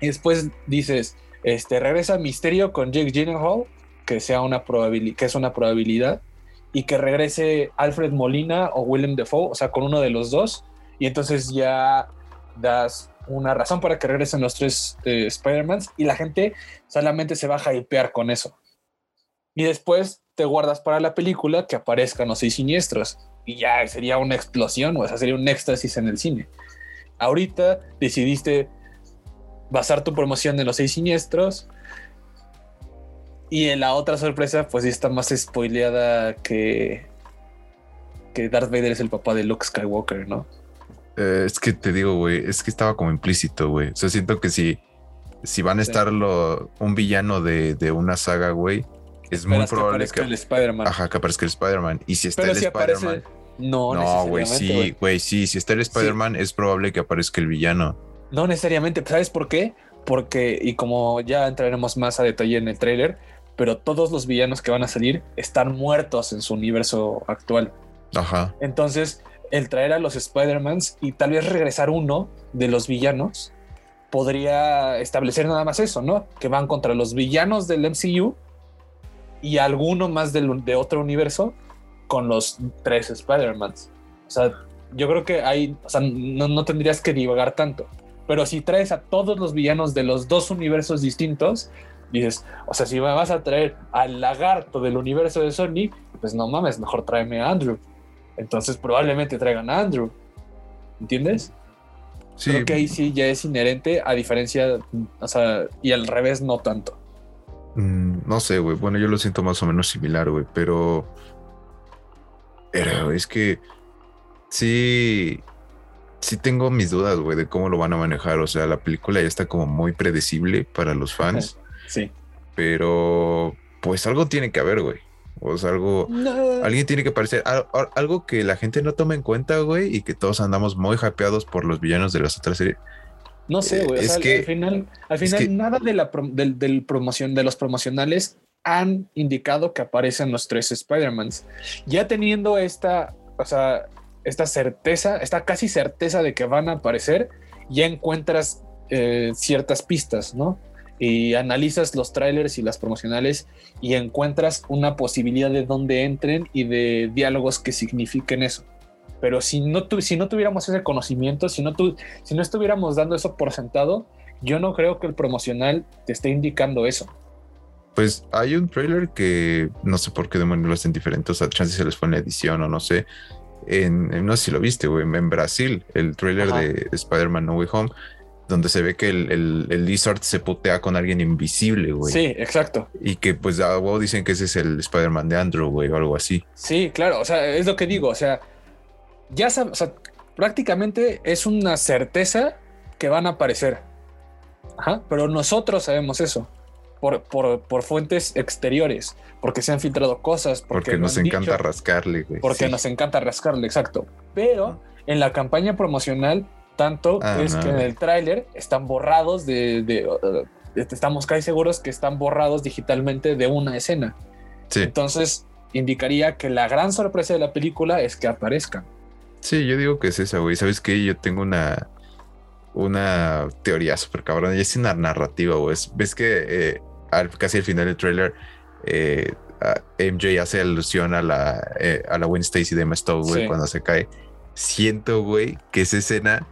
Y después dices, este, regresa Misterio con Jake Gyllenhaal, que sea una que es una probabilidad, y que regrese Alfred Molina o William Dafoe, o sea, con uno de los dos, y entonces ya das una razón para que regresen los tres eh, Spider-Mans y la gente solamente se va a hypear con eso. Y después te guardas para la película que aparezcan los seis siniestros y ya sería una explosión, o sea, sería un éxtasis en el cine. Ahorita decidiste basar tu promoción en los seis siniestros y en la otra sorpresa, pues está más spoileada que que Darth Vader es el papá de Luke Skywalker, ¿no? Eh, es que te digo, güey, es que estaba como implícito, güey. O sea, siento que si, si van a estar lo, un villano de, de una saga, güey, es muy probable que, el Spider-Man. Ajá, que aparezca el Spider-Man. Y si está el Spider-Man. No, no, güey, sí, güey, sí. Si está el Spider-Man, es probable que aparezca el villano. No necesariamente. ¿Sabes por qué? Porque, y como ya entraremos más a detalle en el tráiler, pero todos los villanos que van a salir están muertos en su universo actual. Ajá. Entonces, el traer a los Spider-Mans y tal vez regresar uno de los villanos podría establecer nada más eso, ¿no? Que van contra los villanos del MCU y alguno más de otro universo con los tres Spider-Mans. O sea, yo creo que hay, o sea, no, no tendrías que divagar tanto. Pero si traes a todos los villanos de los dos universos distintos, dices, o sea, si vas a traer al lagarto del universo de Sony, pues no mames, mejor tráeme a Andrew. Entonces probablemente traigan a Andrew. ¿Entiendes? Sí. Creo que ahí sí ya es inherente, a diferencia, o sea, y al revés no tanto. Mm, no sé, güey. Bueno, yo lo siento más o menos similar, güey, pero... Pero es que sí, sí tengo mis dudas, güey, de cómo lo van a manejar. O sea, la película ya está como muy predecible para los fans. Sí. Pero, pues algo tiene que haber, güey. O sea, algo. Alguien tiene que parecer. Algo que la gente no toma en cuenta, güey, y que todos andamos muy hypeados por los villanos de las otras series. No sé, güey. es que, al final, al final nada de la del, promoción, de los promocionales han indicado que aparecen los tres Spider-Mans. Ya teniendo esta, o sea, esta certeza, esta casi certeza de que van a aparecer, ya encuentras eh, ciertas pistas, ¿no? Y analizas los trailers y las promocionales y encuentras una posibilidad de dónde entren y de diálogos que signifiquen eso. Pero si no, si no tuviéramos ese conocimiento, si no, si no estuviéramos dando eso por sentado, yo no creo que el promocional te esté indicando eso. Pues hay un trailer que no sé por qué demonios lo hacen diferente, o sea, chances se les fue en la edición o no sé. En, no sé si lo viste, güey, en Brasil, el trailer de Spider-Man No Way Home donde se ve que el, el, Lizard se putea con alguien invisible, güey. Sí, exacto. Y que pues a wow, dicen que ese es el Spider-Man de Andrew, güey, o algo así. Sí, claro, o sea, es lo que digo, o sea, ya o sea, prácticamente es una certeza que van a aparecer. Ajá, pero nosotros sabemos eso. por, por, por, fuentes exteriores, porque se han filtrado cosas. Porque, nos encanta rascarle, güey. Porque nos encanta rascarle, exacto. Pero en la campaña promocional, tanto ah, es que en el tráiler están borrados de, de, uh, estamos casi seguros que están borrados digitalmente de una escena. Sí. Entonces, indicaría que la gran sorpresa de la película es que aparezcan. Sí, yo digo que es esa, güey. ¿Sabes qué? Yo tengo una, una teoría súper cabrón. Y es una narrativa, güey. Ves que eh, casi al final del trailer, eh, MJ hace alusión a la, eh, a la Gwen Stacy de Emma güey, cuando se cae. Siento, güey, que esa escena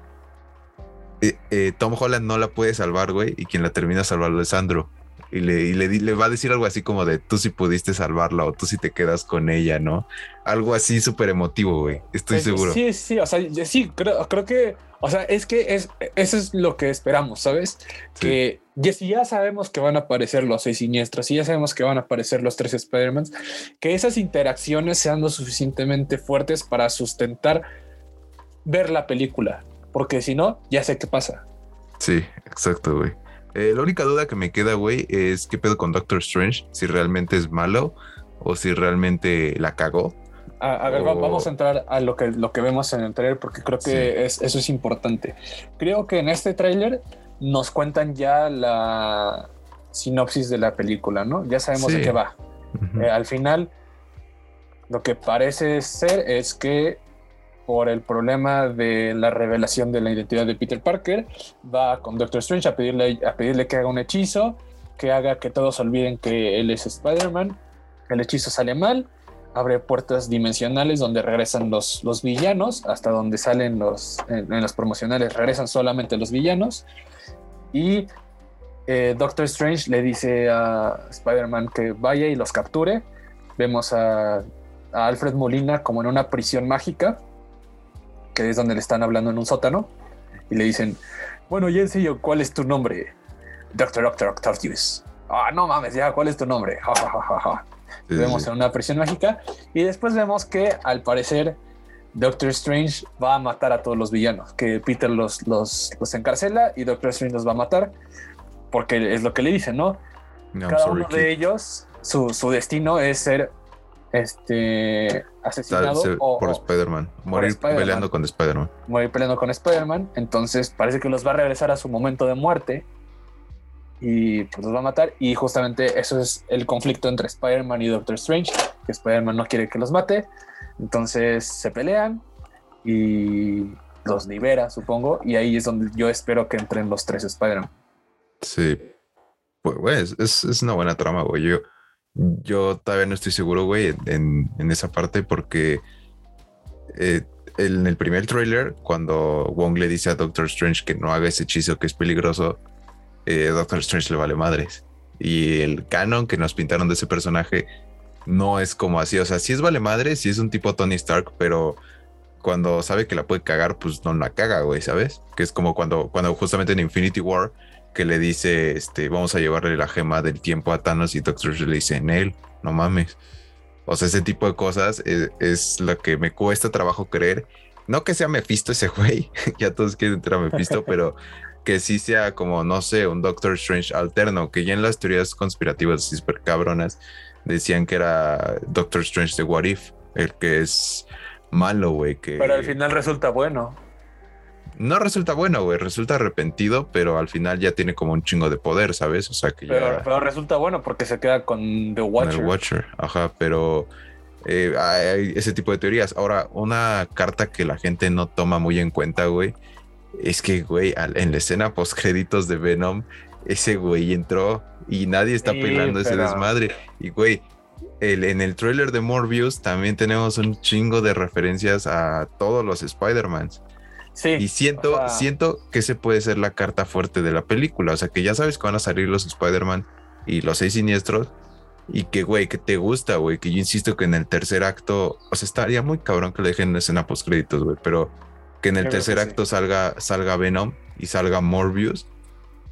Tom Holland no la puede salvar, güey, y quien la termina salvando es Sandro y le, le, va a decir algo así como de tú si pudiste salvarla o tú si te quedas con ella, ¿no? Algo así súper emotivo, güey. Estoy seguro. Sí, sí, o sea, sí, creo, creo que, o sea, es que es, eso es lo que esperamos, ¿sabes? Que ya, si ya sabemos que van a aparecer los seis siniestros, si ya sabemos que van a aparecer los tres Spider-Man, que esas interacciones sean lo suficientemente fuertes para sustentar ver la película, porque si no, ya sé qué pasa. Sí, exacto, güey. Eh, la única duda que me queda, güey, es qué pedo con Doctor Strange, si realmente es malo o si realmente la cagó. A, ver, vamos a entrar a lo que, lo que vemos en el trailer porque creo que eso es importante. Creo que en este trailer nos cuentan ya la sinopsis de la película, ¿no? Ya sabemos de qué va. Eh, al final, lo que parece ser es que por el problema de la revelación de la identidad de Peter Parker, va con Doctor Strange a pedirle, a pedirle que haga un hechizo, que haga que todos olviden que él es Spider-Man. El hechizo sale mal, abre puertas dimensionales donde regresan los, los villanos, hasta donde salen los, en, los promocionales regresan solamente los villanos. Y eh, Doctor Strange le dice a Spider-Man que vaya y los capture. Vemos a, a Alfred Molina como en una prisión mágica que es donde le están hablando en un sótano, y le dicen, bueno, y en ¿cuál es tu nombre? Doctor Doctor Octavius. Ah, no mames, ya, ¿cuál es tu nombre? vemos en una prisión mágica y después vemos que al parecer Doctor Strange va a matar a todos los villanos, que Peter los, los, los encarcela y Doctor Strange los va a matar porque es lo que le dicen, ¿no? Cada uno de ellos, su, su destino es ser este asesinado por Spider-Man, morir peleando con Spider-Man. Morir peleando con Spider-Man, entonces parece que los va a regresar a su momento de muerte y pues los va a matar. Y justamente eso es el conflicto entre Spider-Man y Doctor Strange, que Spider-Man no quiere que los mate, entonces se pelean y los libera, supongo, y ahí es donde yo espero que entren los tres Spider-Man. Sí, pues es, es, una buena trama, güey. Yo, yo todavía no estoy seguro, güey, en, esa parte porque eh, en el primer trailer, cuando Wong le dice a Doctor Strange que no haga ese hechizo que es peligroso, eh, Doctor Strange le vale madres. Y el canon que nos pintaron de ese personaje no es como así. O sea, sí es vale madres, sí es un tipo Tony Stark, pero cuando sabe que la puede cagar, pues no la caga, güey, ¿sabes? Que es como cuando, cuando justamente en Infinity War que le dice, este, vamos a llevarle la gema del tiempo a Thanos y Doctor Strange le dice, en él, no mames. O sea, ese tipo de cosas es, lo que me cuesta trabajo creer. No que sea Mephisto ese güey, ya todos quieren entrar a Mephisto, pero que sí sea como, no sé, un Doctor Strange alterno, que ya en las teorías conspirativas super cabronas decían que era Doctor Strange de What If, el que es malo, güey. Que... Pero al final resulta bueno no resulta bueno, güey, resulta arrepentido, pero al final ya tiene como un chingo de poder, ¿sabes? O sea que pero, Pero resulta bueno porque se queda con The Watcher. Con el Watcher, ajá, pero eh, hay ese tipo de teorías. Ahora, una carta que la gente no toma muy en cuenta, güey, es que, güey, en la escena post créditos de Venom, ese güey entró y nadie está pelando ese desmadre. Y, güey, el, en el trailer de Morbius también tenemos un chingo de referencias a todos los Spider-Mans y siento, siento que ese puede ser la carta fuerte de la película. O sea, que ya sabes que van a salir los Spider-Man y los seis siniestros. Y que, güey, que te gusta, güey. Que yo insisto que en el tercer acto, o sea, estaría muy cabrón que le dejen escena post créditos, güey. Pero que en el tercer acto salga, salga Venom y salga Morbius.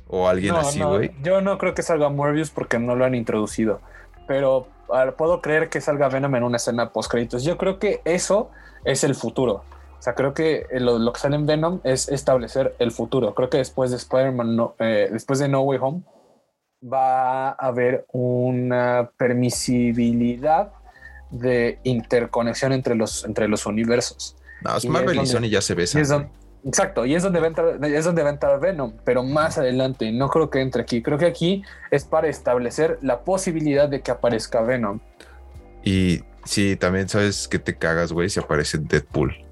O alguien así, güey. yo no creo que salga Morbius porque no lo han introducido. Pero puedo creer que salga Venom en una escena post créditos. Yo creo que eso es el futuro. O sea, creo que lo, que sale en Venom es establecer el futuro. Creo que después de Spider-Man, no, eh, después de No Way Home, va a haber una permisibilidad de interconexión entre los, entre los universos. No, Marvel y Sony ya se besan. exacto, y es donde, va a entrar, es donde va a entrar Venom, pero más adelante, no creo que entre aquí. Creo que aquí es para establecer la posibilidad de que aparezca Venom. Y sí, también sabes que te cagas, güey, si aparece Deadpool.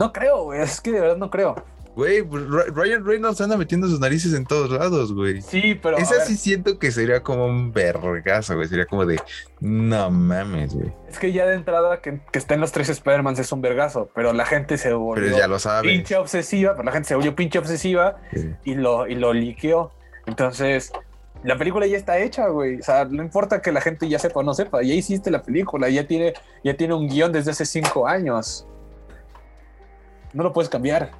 No creo, güey, es que de verdad no creo. Güey, pues, Ryan Reynolds anda metiendo sus narices en todos lados, güey. Sí, pero. Esa sí siento que sería como un vergazo, güey. Sería como de. No mames, güey. Es que ya de entrada que, que estén los tres Spider-Man es un vergazo, pero la gente se volvió. Pero ya lo sabe. Pinche obsesiva, pero la gente se volvió pinche obsesiva y lo, y lo liqueó. Entonces, la película ya está hecha, güey. O sea, no importa que la gente ya sepa o no sepa, ya hiciste la película, ya tiene, ya tiene un guion desde hace cinco años. No lo puedes cambiar.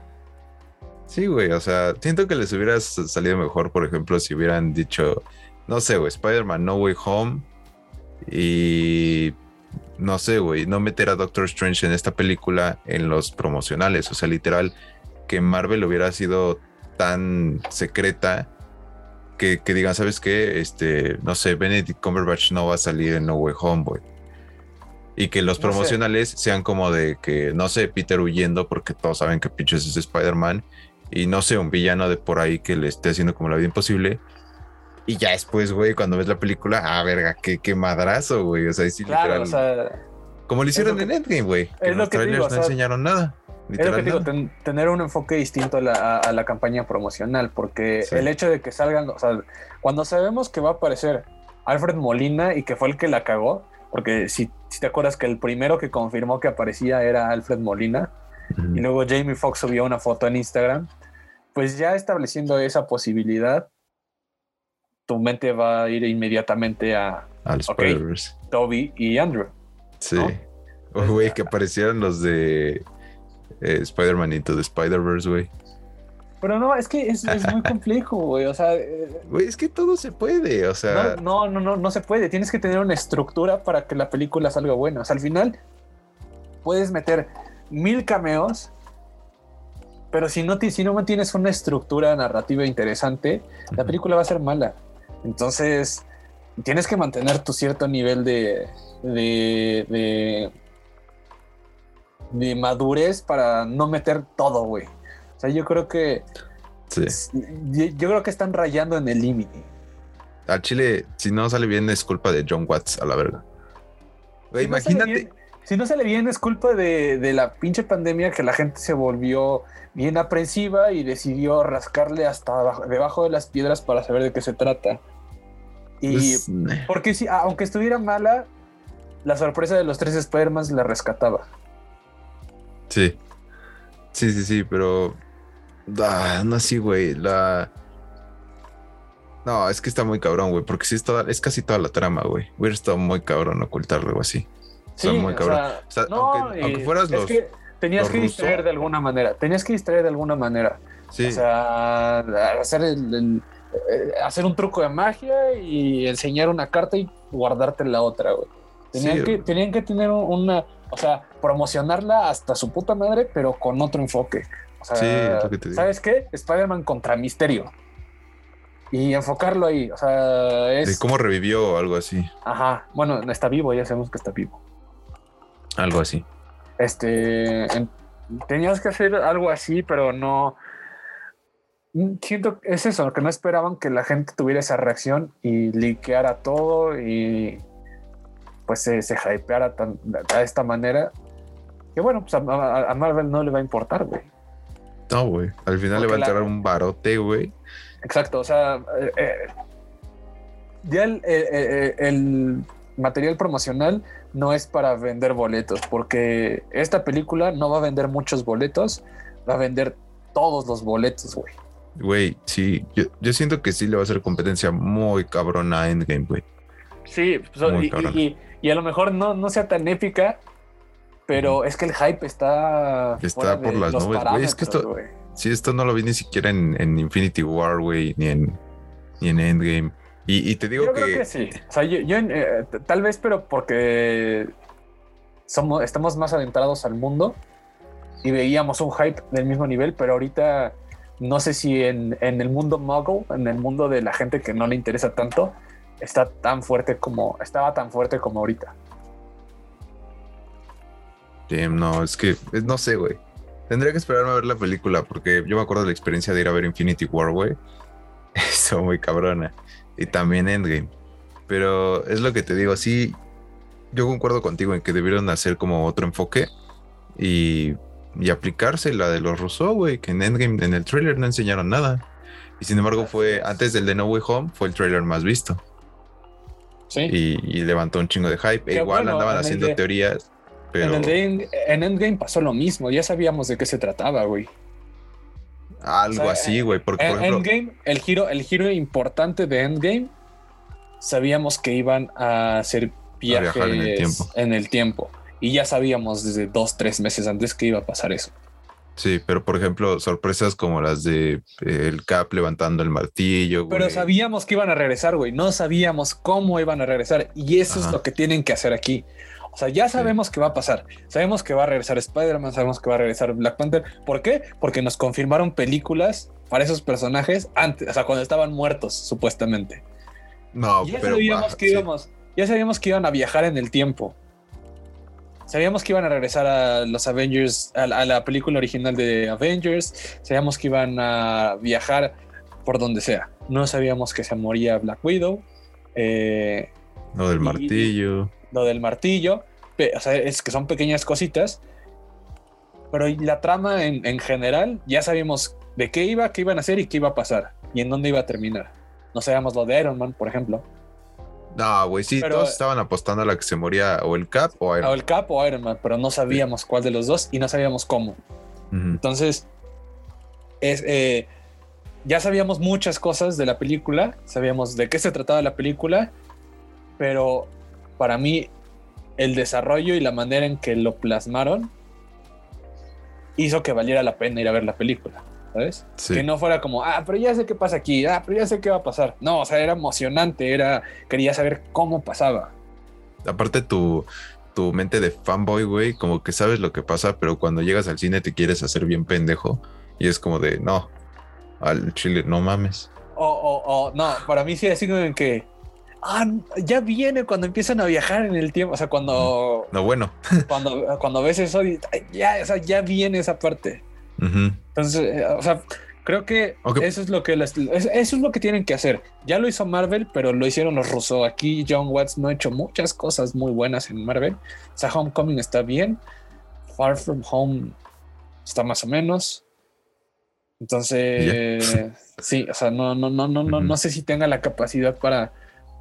Sí, güey, o sea, siento que les hubiera salido mejor, por ejemplo, si hubieran dicho, no sé, güey, Spider-Man No Way Home y no sé, güey, no meter a Doctor Strange en esta película en los promocionales, o sea, literal, que Marvel hubiera sido tan secreta que, digan, ¿sabes qué? Este, no sé, Benedict Cumberbatch no va a salir en No Way Home, güey. Y que los promocionales sean como de que, no sé, Peter huyendo porque todos saben que pinches es Spider-Man y no sé, un villano de por ahí que le esté haciendo como la vida imposible. Y ya después, güey, cuando ves la película, ah, verga, qué, qué madrazo, güey. O sea, sí, claro, o sea, como lo hicieron en Endgame, güey. Que los trailers no enseñaron nada. Es lo que digo, tener un enfoque distinto a la, campaña promocional, porque el hecho de que salgan, o sea, cuando sabemos que va a aparecer Alfred Molina y que fue el que la cagó, porque si, si te acuerdas que el primero que confirmó que aparecía era Alfred Molina, y luego Jamie Foxx subió una foto en Instagram, pues ya estableciendo esa posibilidad, tu mente va a ir inmediatamente a Al Toby y Andrew. Sí. Güey, que aparecieron los de eh, Spider-Man Into the Spider-Verse, güey. Pero no, es que es, muy complejo, güey. O sea. Eh, güey, es que todo se puede, o sea. No, no, no, no, se puede. Tienes que tener una estructura para que la película salga buena. O sea, al final puedes meter mil cameos pero si no, si no mantienes una estructura narrativa interesante, la película va a ser mala. Entonces, tienes que mantener tu cierto nivel de, de, de, madurez para no meter todo, güey. O sea, yo creo que. Yo, creo que están rayando en el límite. A Chile, si no sale bien, es culpa de John Watts, a la verga. Güey, imagínate. si no sale bien, es culpa de, de la pinche pandemia que la gente se volvió bien aprensiva y decidió rascarle hasta debajo de las piedras para saber de qué se trata. Y pues, porque si, aunque estuviera mala, la sorpresa de los tres Spider-Man la rescataba. Sí. Sí, sí, sí, pero. Ah, no así, güey. La. No, es que está muy cabrón, güey. Porque sí es, toda, es casi toda la trama, güey. Hubiera estado muy cabrón ocultarlo algo así. Sí, muy cabrón. aunque, fueras los. Tenías que distraer de alguna manera. Tenías que distraer de alguna manera. Sí. O sea, hacer, el, eh, hacer un truco de magia y enseñar una carta y guardarte la otra, güey. Tenían, que, tenían que tener una, o sea, promocionarla hasta su puta madre, pero con otro enfoque. O sea, sí, ¿sabes qué? Spider-Man contra Misterio. Y enfocarlo ahí. O sea, es. De cómo revivió o algo así. Ajá. Bueno, está vivo, ya sabemos que está vivo. Algo así este, tenías que hacer algo así, pero no, siento que es eso, que no esperaban que la gente tuviera esa reacción y liqueara todo y pues se, se hypeara tan, de esta manera. Que bueno, pues a, Marvel no le va a importar, güey. No, güey. Al final le va a entrar un barote, güey. Exacto, o sea, eh, eh, ya el material promocional no es para vender boletos, porque esta película no va a vender muchos boletos, va a vender todos los boletos, güey. Güey, sí, yo, siento que sí le va a hacer competencia muy cabrona a Endgame, güey. Sí, pues, y, a lo mejor no, no sea tan épica, pero es que el hype está. Está por las nubes, güey. Es que esto. Sí, esto no lo vi ni siquiera en, Infinity War, güey, ni en, ni en Endgame. Y, te digo yo que... Creo que sí. O sea, yo, eh, tal vez, pero porque somos, estamos más adentrados al mundo y veíamos un hype del mismo nivel, pero ahorita no sé si en, en, el mundo muggle, en el mundo de la gente que no le interesa tanto, está tan fuerte como, estaba tan fuerte como ahorita. No, es que, no sé, güey. Tendría que esperarme a ver la película porque yo me acuerdo de la experiencia de ir a ver Infinity War, güey. Eso muy cabrona. Y también Endgame. Pero es lo que te digo, sí, yo concuerdo contigo en que debieron hacer como otro enfoque y, y aplicarse la de los Rousseau, güey, que en Endgame, en el trailer no enseñaron nada. Y sin embargo fue, antes del de No Way Home, fue el trailer más visto. Sí. Y, levantó un chingo de hype. E igual andaban haciendo teorías en, Endgame pasó lo mismo, ya sabíamos de qué se trataba, güey. Algo así, güey. Porque, en Endgame, el giro, el giro importante de Endgame, sabíamos que iban a hacer viajes en, el tiempo. en el tiempo. Y ya sabíamos desde dos, tres meses antes que iba a pasar eso. Sí, pero por ejemplo, sorpresas como las de eh, el Cap levantando el martillo. Pero sabíamos que iban a regresar, güey. No sabíamos cómo iban a regresar. Y eso es lo que tienen que hacer aquí. O sea, ya sabemos qué va a pasar. Sabemos que va a regresar Spider-Man, sabemos que va a regresar Black Panther. ¿Por qué? Porque nos confirmaron películas para esos personajes antes, o sea, cuando estaban muertos, supuestamente. No, ya sabíamos que íbamos, ya sabíamos que iban a viajar en el tiempo. Sabíamos que iban a regresar a los Avengers, a, la película original de Avengers. Sabíamos que iban a viajar por donde sea. No sabíamos que se moría Black Widow. Eh, lo del martillo lo del martillo, o sea, es que son pequeñas cositas, pero la trama en, general ya sabíamos de qué iba, qué iban a hacer y qué iba a pasar y en dónde iba a terminar. No sabíamos lo de Iron Man, por ejemplo. No, güey, sí, todos estaban apostando a la que se moría o el Cap o Iron Man. O el Cap o Iron Man, pero no sabíamos cuál de los dos y no sabíamos cómo. Entonces, es, eh, ya sabíamos muchas cosas de la película, sabíamos de qué se trataba la película, pero para mí el desarrollo y la manera en que lo plasmaron hizo que valiera la pena ir a ver la película, ¿sabes? Que no fuera como, ah, pero ya sé qué pasa aquí, ah, pero ya sé qué va a pasar. No, o sea, era emocionante, era, quería saber cómo pasaba. Aparte tu, tu mente de fanboy, güey, como que sabes lo que pasa, pero cuando llegas al cine te quieres hacer bien pendejo y es como de, no, al chile, no mames. O, o, o, no, para mí sí, así como en que ah, ya viene cuando empiezan a viajar en el tiempo. O sea, cuando. No, bueno. cuando, cuando ves eso, ya, o sea, ya viene esa parte. Entonces, eh, o sea, creo que eso es lo que eso es lo que tienen que hacer. Ya lo hizo Marvel, pero lo hicieron los rusos. Aquí John Watts no ha hecho muchas cosas muy buenas en Marvel. O sea, Homecoming está bien. Far From Home está más o menos. Entonces, sí, o sea, no, no, no, no, no, no sé si tenga la capacidad para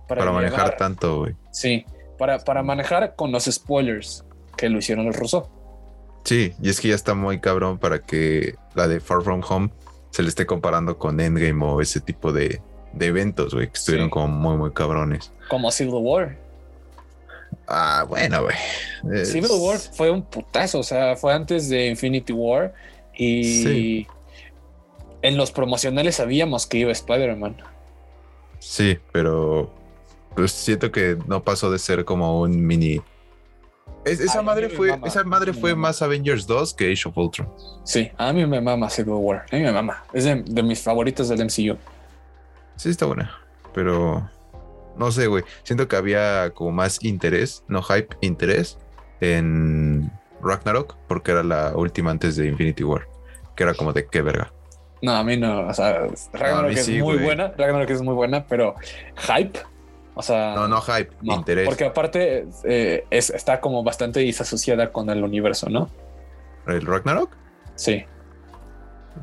para, manejar tanto, güey. Sí, para, para manejar con los spoilers que lo hicieron los rusos. Sí, y es que ya está muy cabrón para que la de Far From Home se le esté comparando con Endgame o ese tipo de, eventos, güey, que estuvieron como muy, muy cabrones. Como Civil War. Ah, bueno, güey. Civil War fue un putazo, o sea, fue antes de Infinity War y en los promocionales sabíamos que iba Spider-Man. Sí, pero pues siento que no pasó de ser como un mini. esa madre fue, esa madre fue más Avengers 2 que Age of Ultron. Sí, a mí me mama Civil War. A mí me mama. Es de, mis favoritos del MCU. Sí, está buena. Pero no sé, güey. Siento que había como más interés, no hype, interés en Ragnarok, porque era la última antes de Infinity War. Que era como de qué verga. No, a mí no. O sea, Ragnarok es muy buena. Ragnarok es muy buena, pero hype o sea, no, no hype, interés. Porque aparte eh, es, está como bastante disasociada con el universo, ¿no? ¿El Ragnarok? Sí.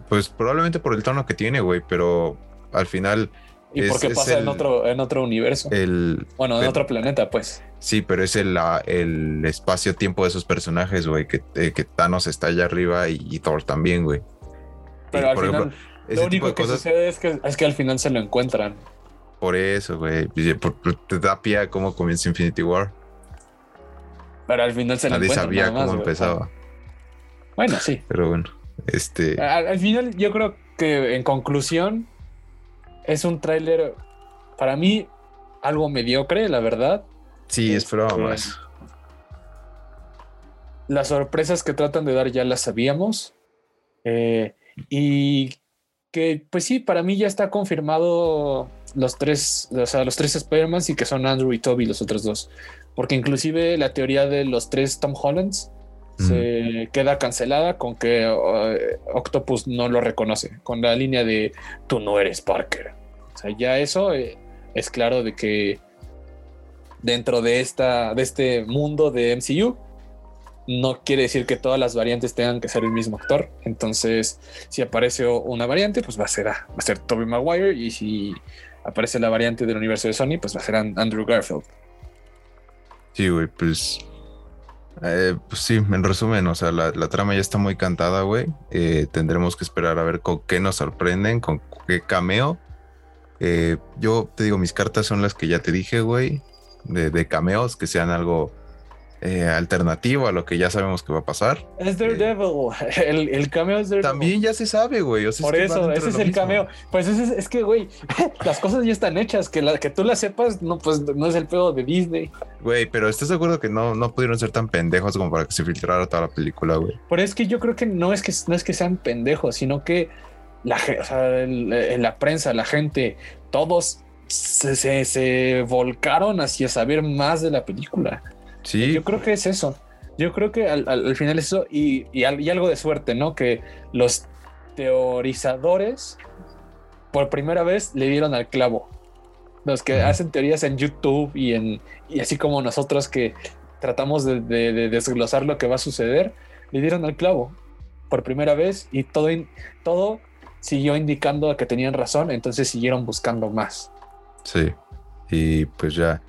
Pues probablemente por el tono que tiene, güey, pero al final. ¿Y por qué pasa en, otro, en otro universo? El, bueno, en otro planeta, pues. Sí, pero es el, el espacio-tiempo de esos personajes, güey, que, eh, que, Thanos está allá arriba y, Thor también, güey. Pero al final, lo único que sucede es que, es que al final se lo encuentran. Por eso, güey. Te da pie a cómo comienza Infinity War. Pero al final se Nadie sabía cómo empezaba. Bueno, sí. Pero bueno, este. Al, final, yo creo que en conclusión, es un tráiler para mí algo mediocre, la verdad. Sí, esperaba este, más. Las sorpresas que tratan de dar ya las sabíamos. Eh, y que pues sí, para mí ya está confirmado los tres, o sea, los tres Spider-Man y que son Andrew y Toby los otros dos. Porque inclusive la teoría de los tres Tom Hollands se queda cancelada con que uh, Octopus no lo reconoce, con la línea de tú no eres Parker. O sea, ya eso eh, es claro de que dentro de, esta, de este mundo de MCU, no quiere decir que todas las variantes tengan que ser el mismo actor. Entonces, si aparece una variante, pues va a ser, va a ser Tobey Maguire. Y si aparece la variante del universo de Sony, pues va a ser Andrew Garfield. Sí, güey, pues. Eh, pues sí, en resumen, o sea, la, trama ya está muy cantada, güey. Eh, tendremos que esperar a ver con qué nos sorprenden, con qué cameo. Eh, yo te digo, mis cartas son las que ya te dije, güey, de, de cameos, que sean algo eh, alternativo a lo que ya sabemos que va a pasar. Es Daredevil, el, el cameo es Daredevil. También ya se sabe, güey. Por eso, ese es el cameo. Pues es, es que, güey, las cosas ya están hechas, que, la, que tú las sepas, no, pues no es el pedo de Disney. Güey, pero ¿estás de acuerdo que no, no pudieron ser tan pendejos como para que se filtrara toda la película, güey? Pero es que yo creo que no es que, no es que sean pendejos, sino que la, o sea, en la prensa, la gente, todos se, se, se volcaron hacia saber más de la película. Yo creo que es eso. Yo creo que al, final es eso y, y, algo de suerte, ¿no? Que los teorizadores por primera vez le dieron al clavo. Los que hacen teorías en YouTube y, en, y así como nosotros que tratamos de, desglosar lo que va a suceder, le dieron al clavo por primera vez y todo, todo siguió indicando que tenían razón, entonces siguieron buscando más. Sí, y pues ya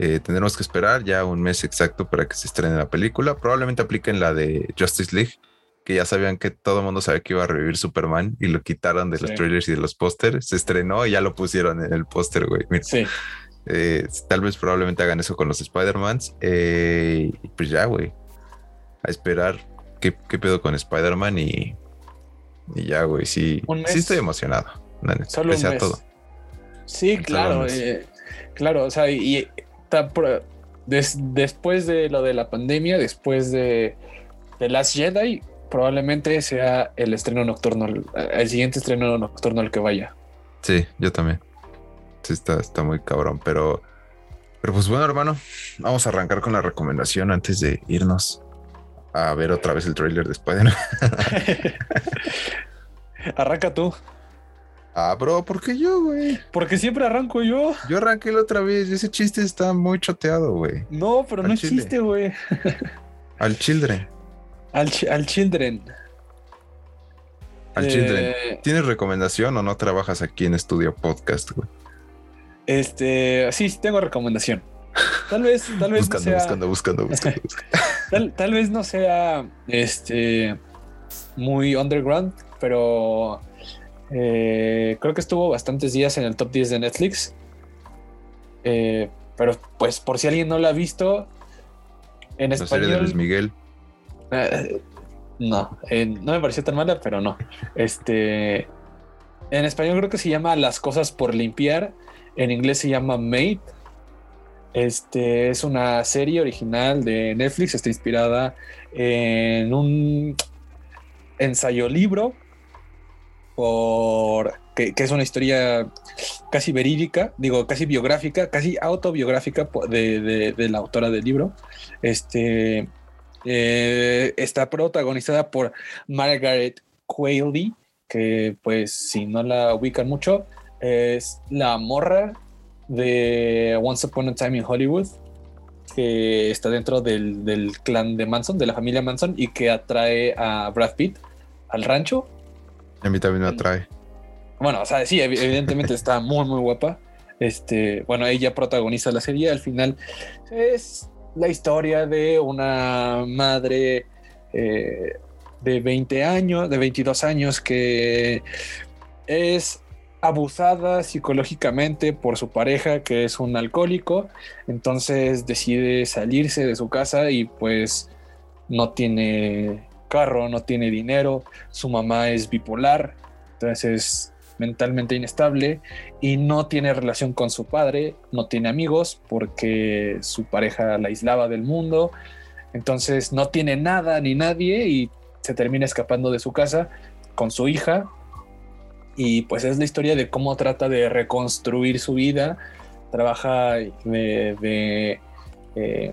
eh, tendremos que esperar ya un mes exacto para que se estrene la película. Probablemente apliquen la de Justice League, que ya sabían que todo el mundo sabía que iba a revivir Superman y lo quitaron de los trailers y de los pósters. Se estrenó y ya lo pusieron en el póster, güey. Sí. Eh, tal vez probablemente hagan eso con los Spider-Mans. Eh, pues ya, güey. A esperar qué, qué pedo con Spider-Man y, y ya, güey. Sí, sí estoy emocionado. Solo un mes. todo. Sí, claro. claro, o sea, y después de lo de la pandemia, después de, de Last Jedi, probablemente sea el estreno nocturno, el siguiente estreno nocturno al que vaya. Sí, yo también. Sí, está, está muy cabrón, pero, pero pues bueno, hermano, vamos a arrancar con la recomendación antes de irnos a ver otra vez el trailer de Spider-Man. Arranca tú. Ah, bro, ¿por qué yo, güey? Porque siempre arranco yo. Yo arranqué la otra vez. Ese chiste está muy choteado, güey. No, pero no es chiste, güey. Al children. Al, al children. Al children. Eh, ¿Tienes recomendación o no trabajas aquí en Estudio Podcast, güey? Este, sí, sí tengo recomendación. Tal vez, tal vez buscando, no sea... buscando, buscando, buscando, tal, tal vez no sea, este, muy underground, pero eh, creo que estuvo bastantes días en el top 10 de Netflix. Eh, pero pues por si alguien no la ha visto, en español... Miguel. Eh, no, no me pareció tan mala, pero no. Este, en español creo que se llama Las cosas por limpiar. En inglés se llama Made. Este es una serie original de Netflix. Está inspirada en un ensayo libro por que, es una historia casi verídica, digo, casi biográfica, casi autobiográfica de, la autora del libro. Este eh, está protagonizada por Margaret Qualley, que pues si no la ubican mucho, es la morra de Once Upon a Time in Hollywood, que está dentro del clan de Manson, de la familia Manson, y que atrae a Brad Pitt al rancho a mí también me atrae. Bueno, o sea, sí, evidentemente está muy, muy guapa. Este, bueno, ella protagoniza la serie. Al final es la historia de una madre eh, de 20 años, de 22 años, que es abusada psicológicamente por su pareja, que es un alcohólico. Entonces decide salirse de su casa y pues no tiene carro, no tiene dinero, su mamá es bipolar, entonces es mentalmente inestable y no tiene relación con su padre, no tiene amigos porque su pareja la aislaba del mundo, entonces no tiene nada ni nadie y se termina escapando de su casa con su hija. Y pues es la historia de cómo trata de reconstruir su vida, trabaja de, eh,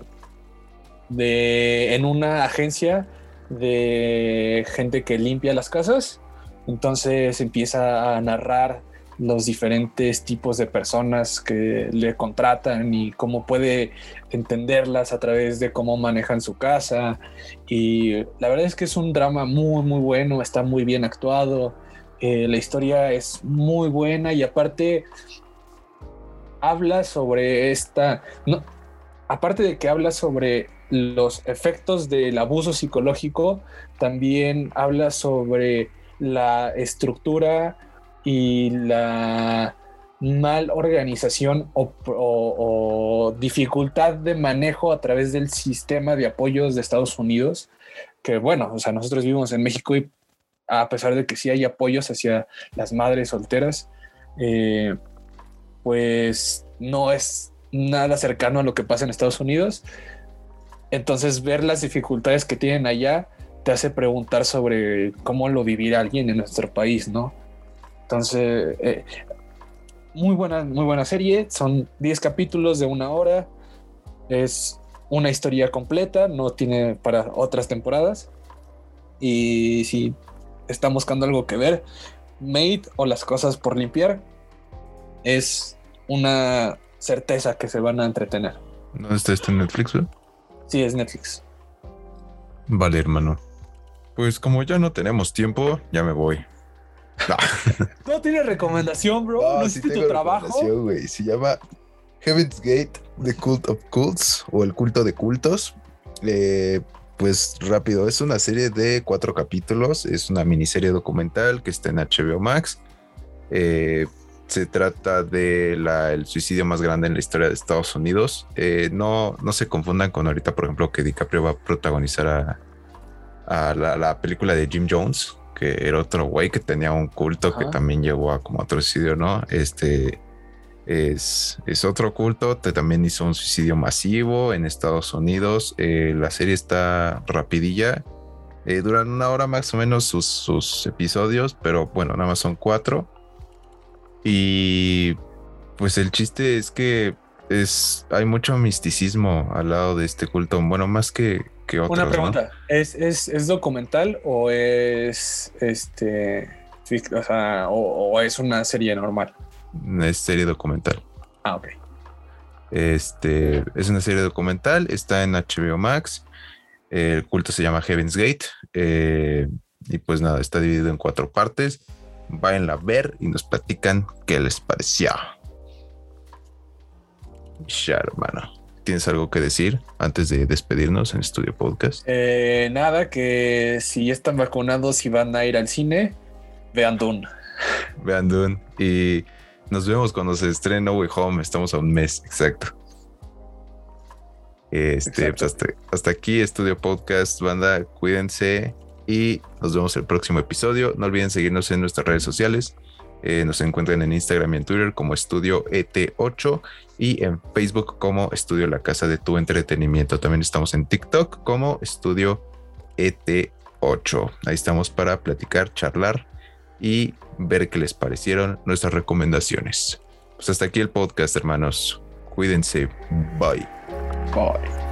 de, en una agencia de gente que limpia las casas, entonces empieza a narrar los diferentes tipos de personas que le contratan y cómo puede entenderlas a través de cómo manejan su casa. Y la verdad es que es un drama muy, muy bueno, está muy bien actuado. Eh, la historia es muy buena y aparte habla sobre esta, no, aparte de que habla sobre los efectos del abuso psicológico, también habla sobre la estructura y la mal organización o, dificultad de manejo a través del sistema de apoyos de Estados Unidos, que bueno, o sea, nosotros vivimos en México y a pesar de que sí hay apoyos hacia las madres solteras, eh, pues no es nada cercano a lo que pasa en Estados Unidos. Entonces ver las dificultades que tienen allá te hace preguntar sobre cómo lo vivirá alguien en nuestro país, ¿no? Entonces, eh, muy buena, muy buena serie. Son 10 capítulos de una hora. Es una historia completa, no tiene para otras temporadas. Y si están buscando algo que ver, Made o las cosas por limpiar, es una certeza que se van a entretener. ¿No está este Netflix? Sí, es Netflix. Vale, hermano. Pues como ya no tenemos tiempo, ya me voy. No, tiene recomendación, bro. No, no tu trabajo. Se llama Heaven's Gate, The Cult of Cults o El Culto de Cultos. Eh, pues rápido, es una serie de cuatro capítulos, es una miniserie documental que está en HBO Max. Eh, se trata de el suicidio más grande en la historia de Estados Unidos. Eh, no, no se confundan con ahorita, por ejemplo, que DiCaprio va a protagonizar a, la, película de Jim Jones, que era otro güey que tenía un culto que también llevó a como otro suicidio, ¿no? Este es, es otro culto, que también hizo un suicidio masivo en Estados Unidos. Eh, la serie está rapidilla. Eh, duran una hora más o menos sus, sus episodios, pero bueno, nada más son cuatro. Y pues el chiste es que es hay mucho misticismo al lado de este culto. Bueno, más que una pregunta, ¿Es, documental o es este o, es una serie normal? Es serie documental. Ah, ok. Este es una serie documental, está en HBO Max. El culto se llama Heaven's Gate. Eh, y pues nada, está dividido en cuatro partes. Vayan a ver y nos platican qué les pareció. Ya, hermano. ¿Tienes algo que decir antes de despedirnos en Estudio Podcast? Eh, nada, que si están vacunados y van a ir al cine, vean Dune. Vean Dune. Y nos vemos cuando se estrene No Way Home. Estamos a un mes, exacto. Este, pues hasta, hasta, aquí, Estudio Podcast, banda. Cuídense y nos vemos el próximo episodio. No olviden seguirnos en nuestras redes sociales. Eh, nos encuentran en Instagram y en Twitter como Estudio ET8 y en Facebook como Estudio La Casa de Tu Entretenimiento. También estamos en TikTok como Estudio ET8. Ahí estamos para platicar, charlar y ver qué les parecieron nuestras recomendaciones. Pues hasta aquí el podcast, hermanos. Cuídense. Bye. Bye.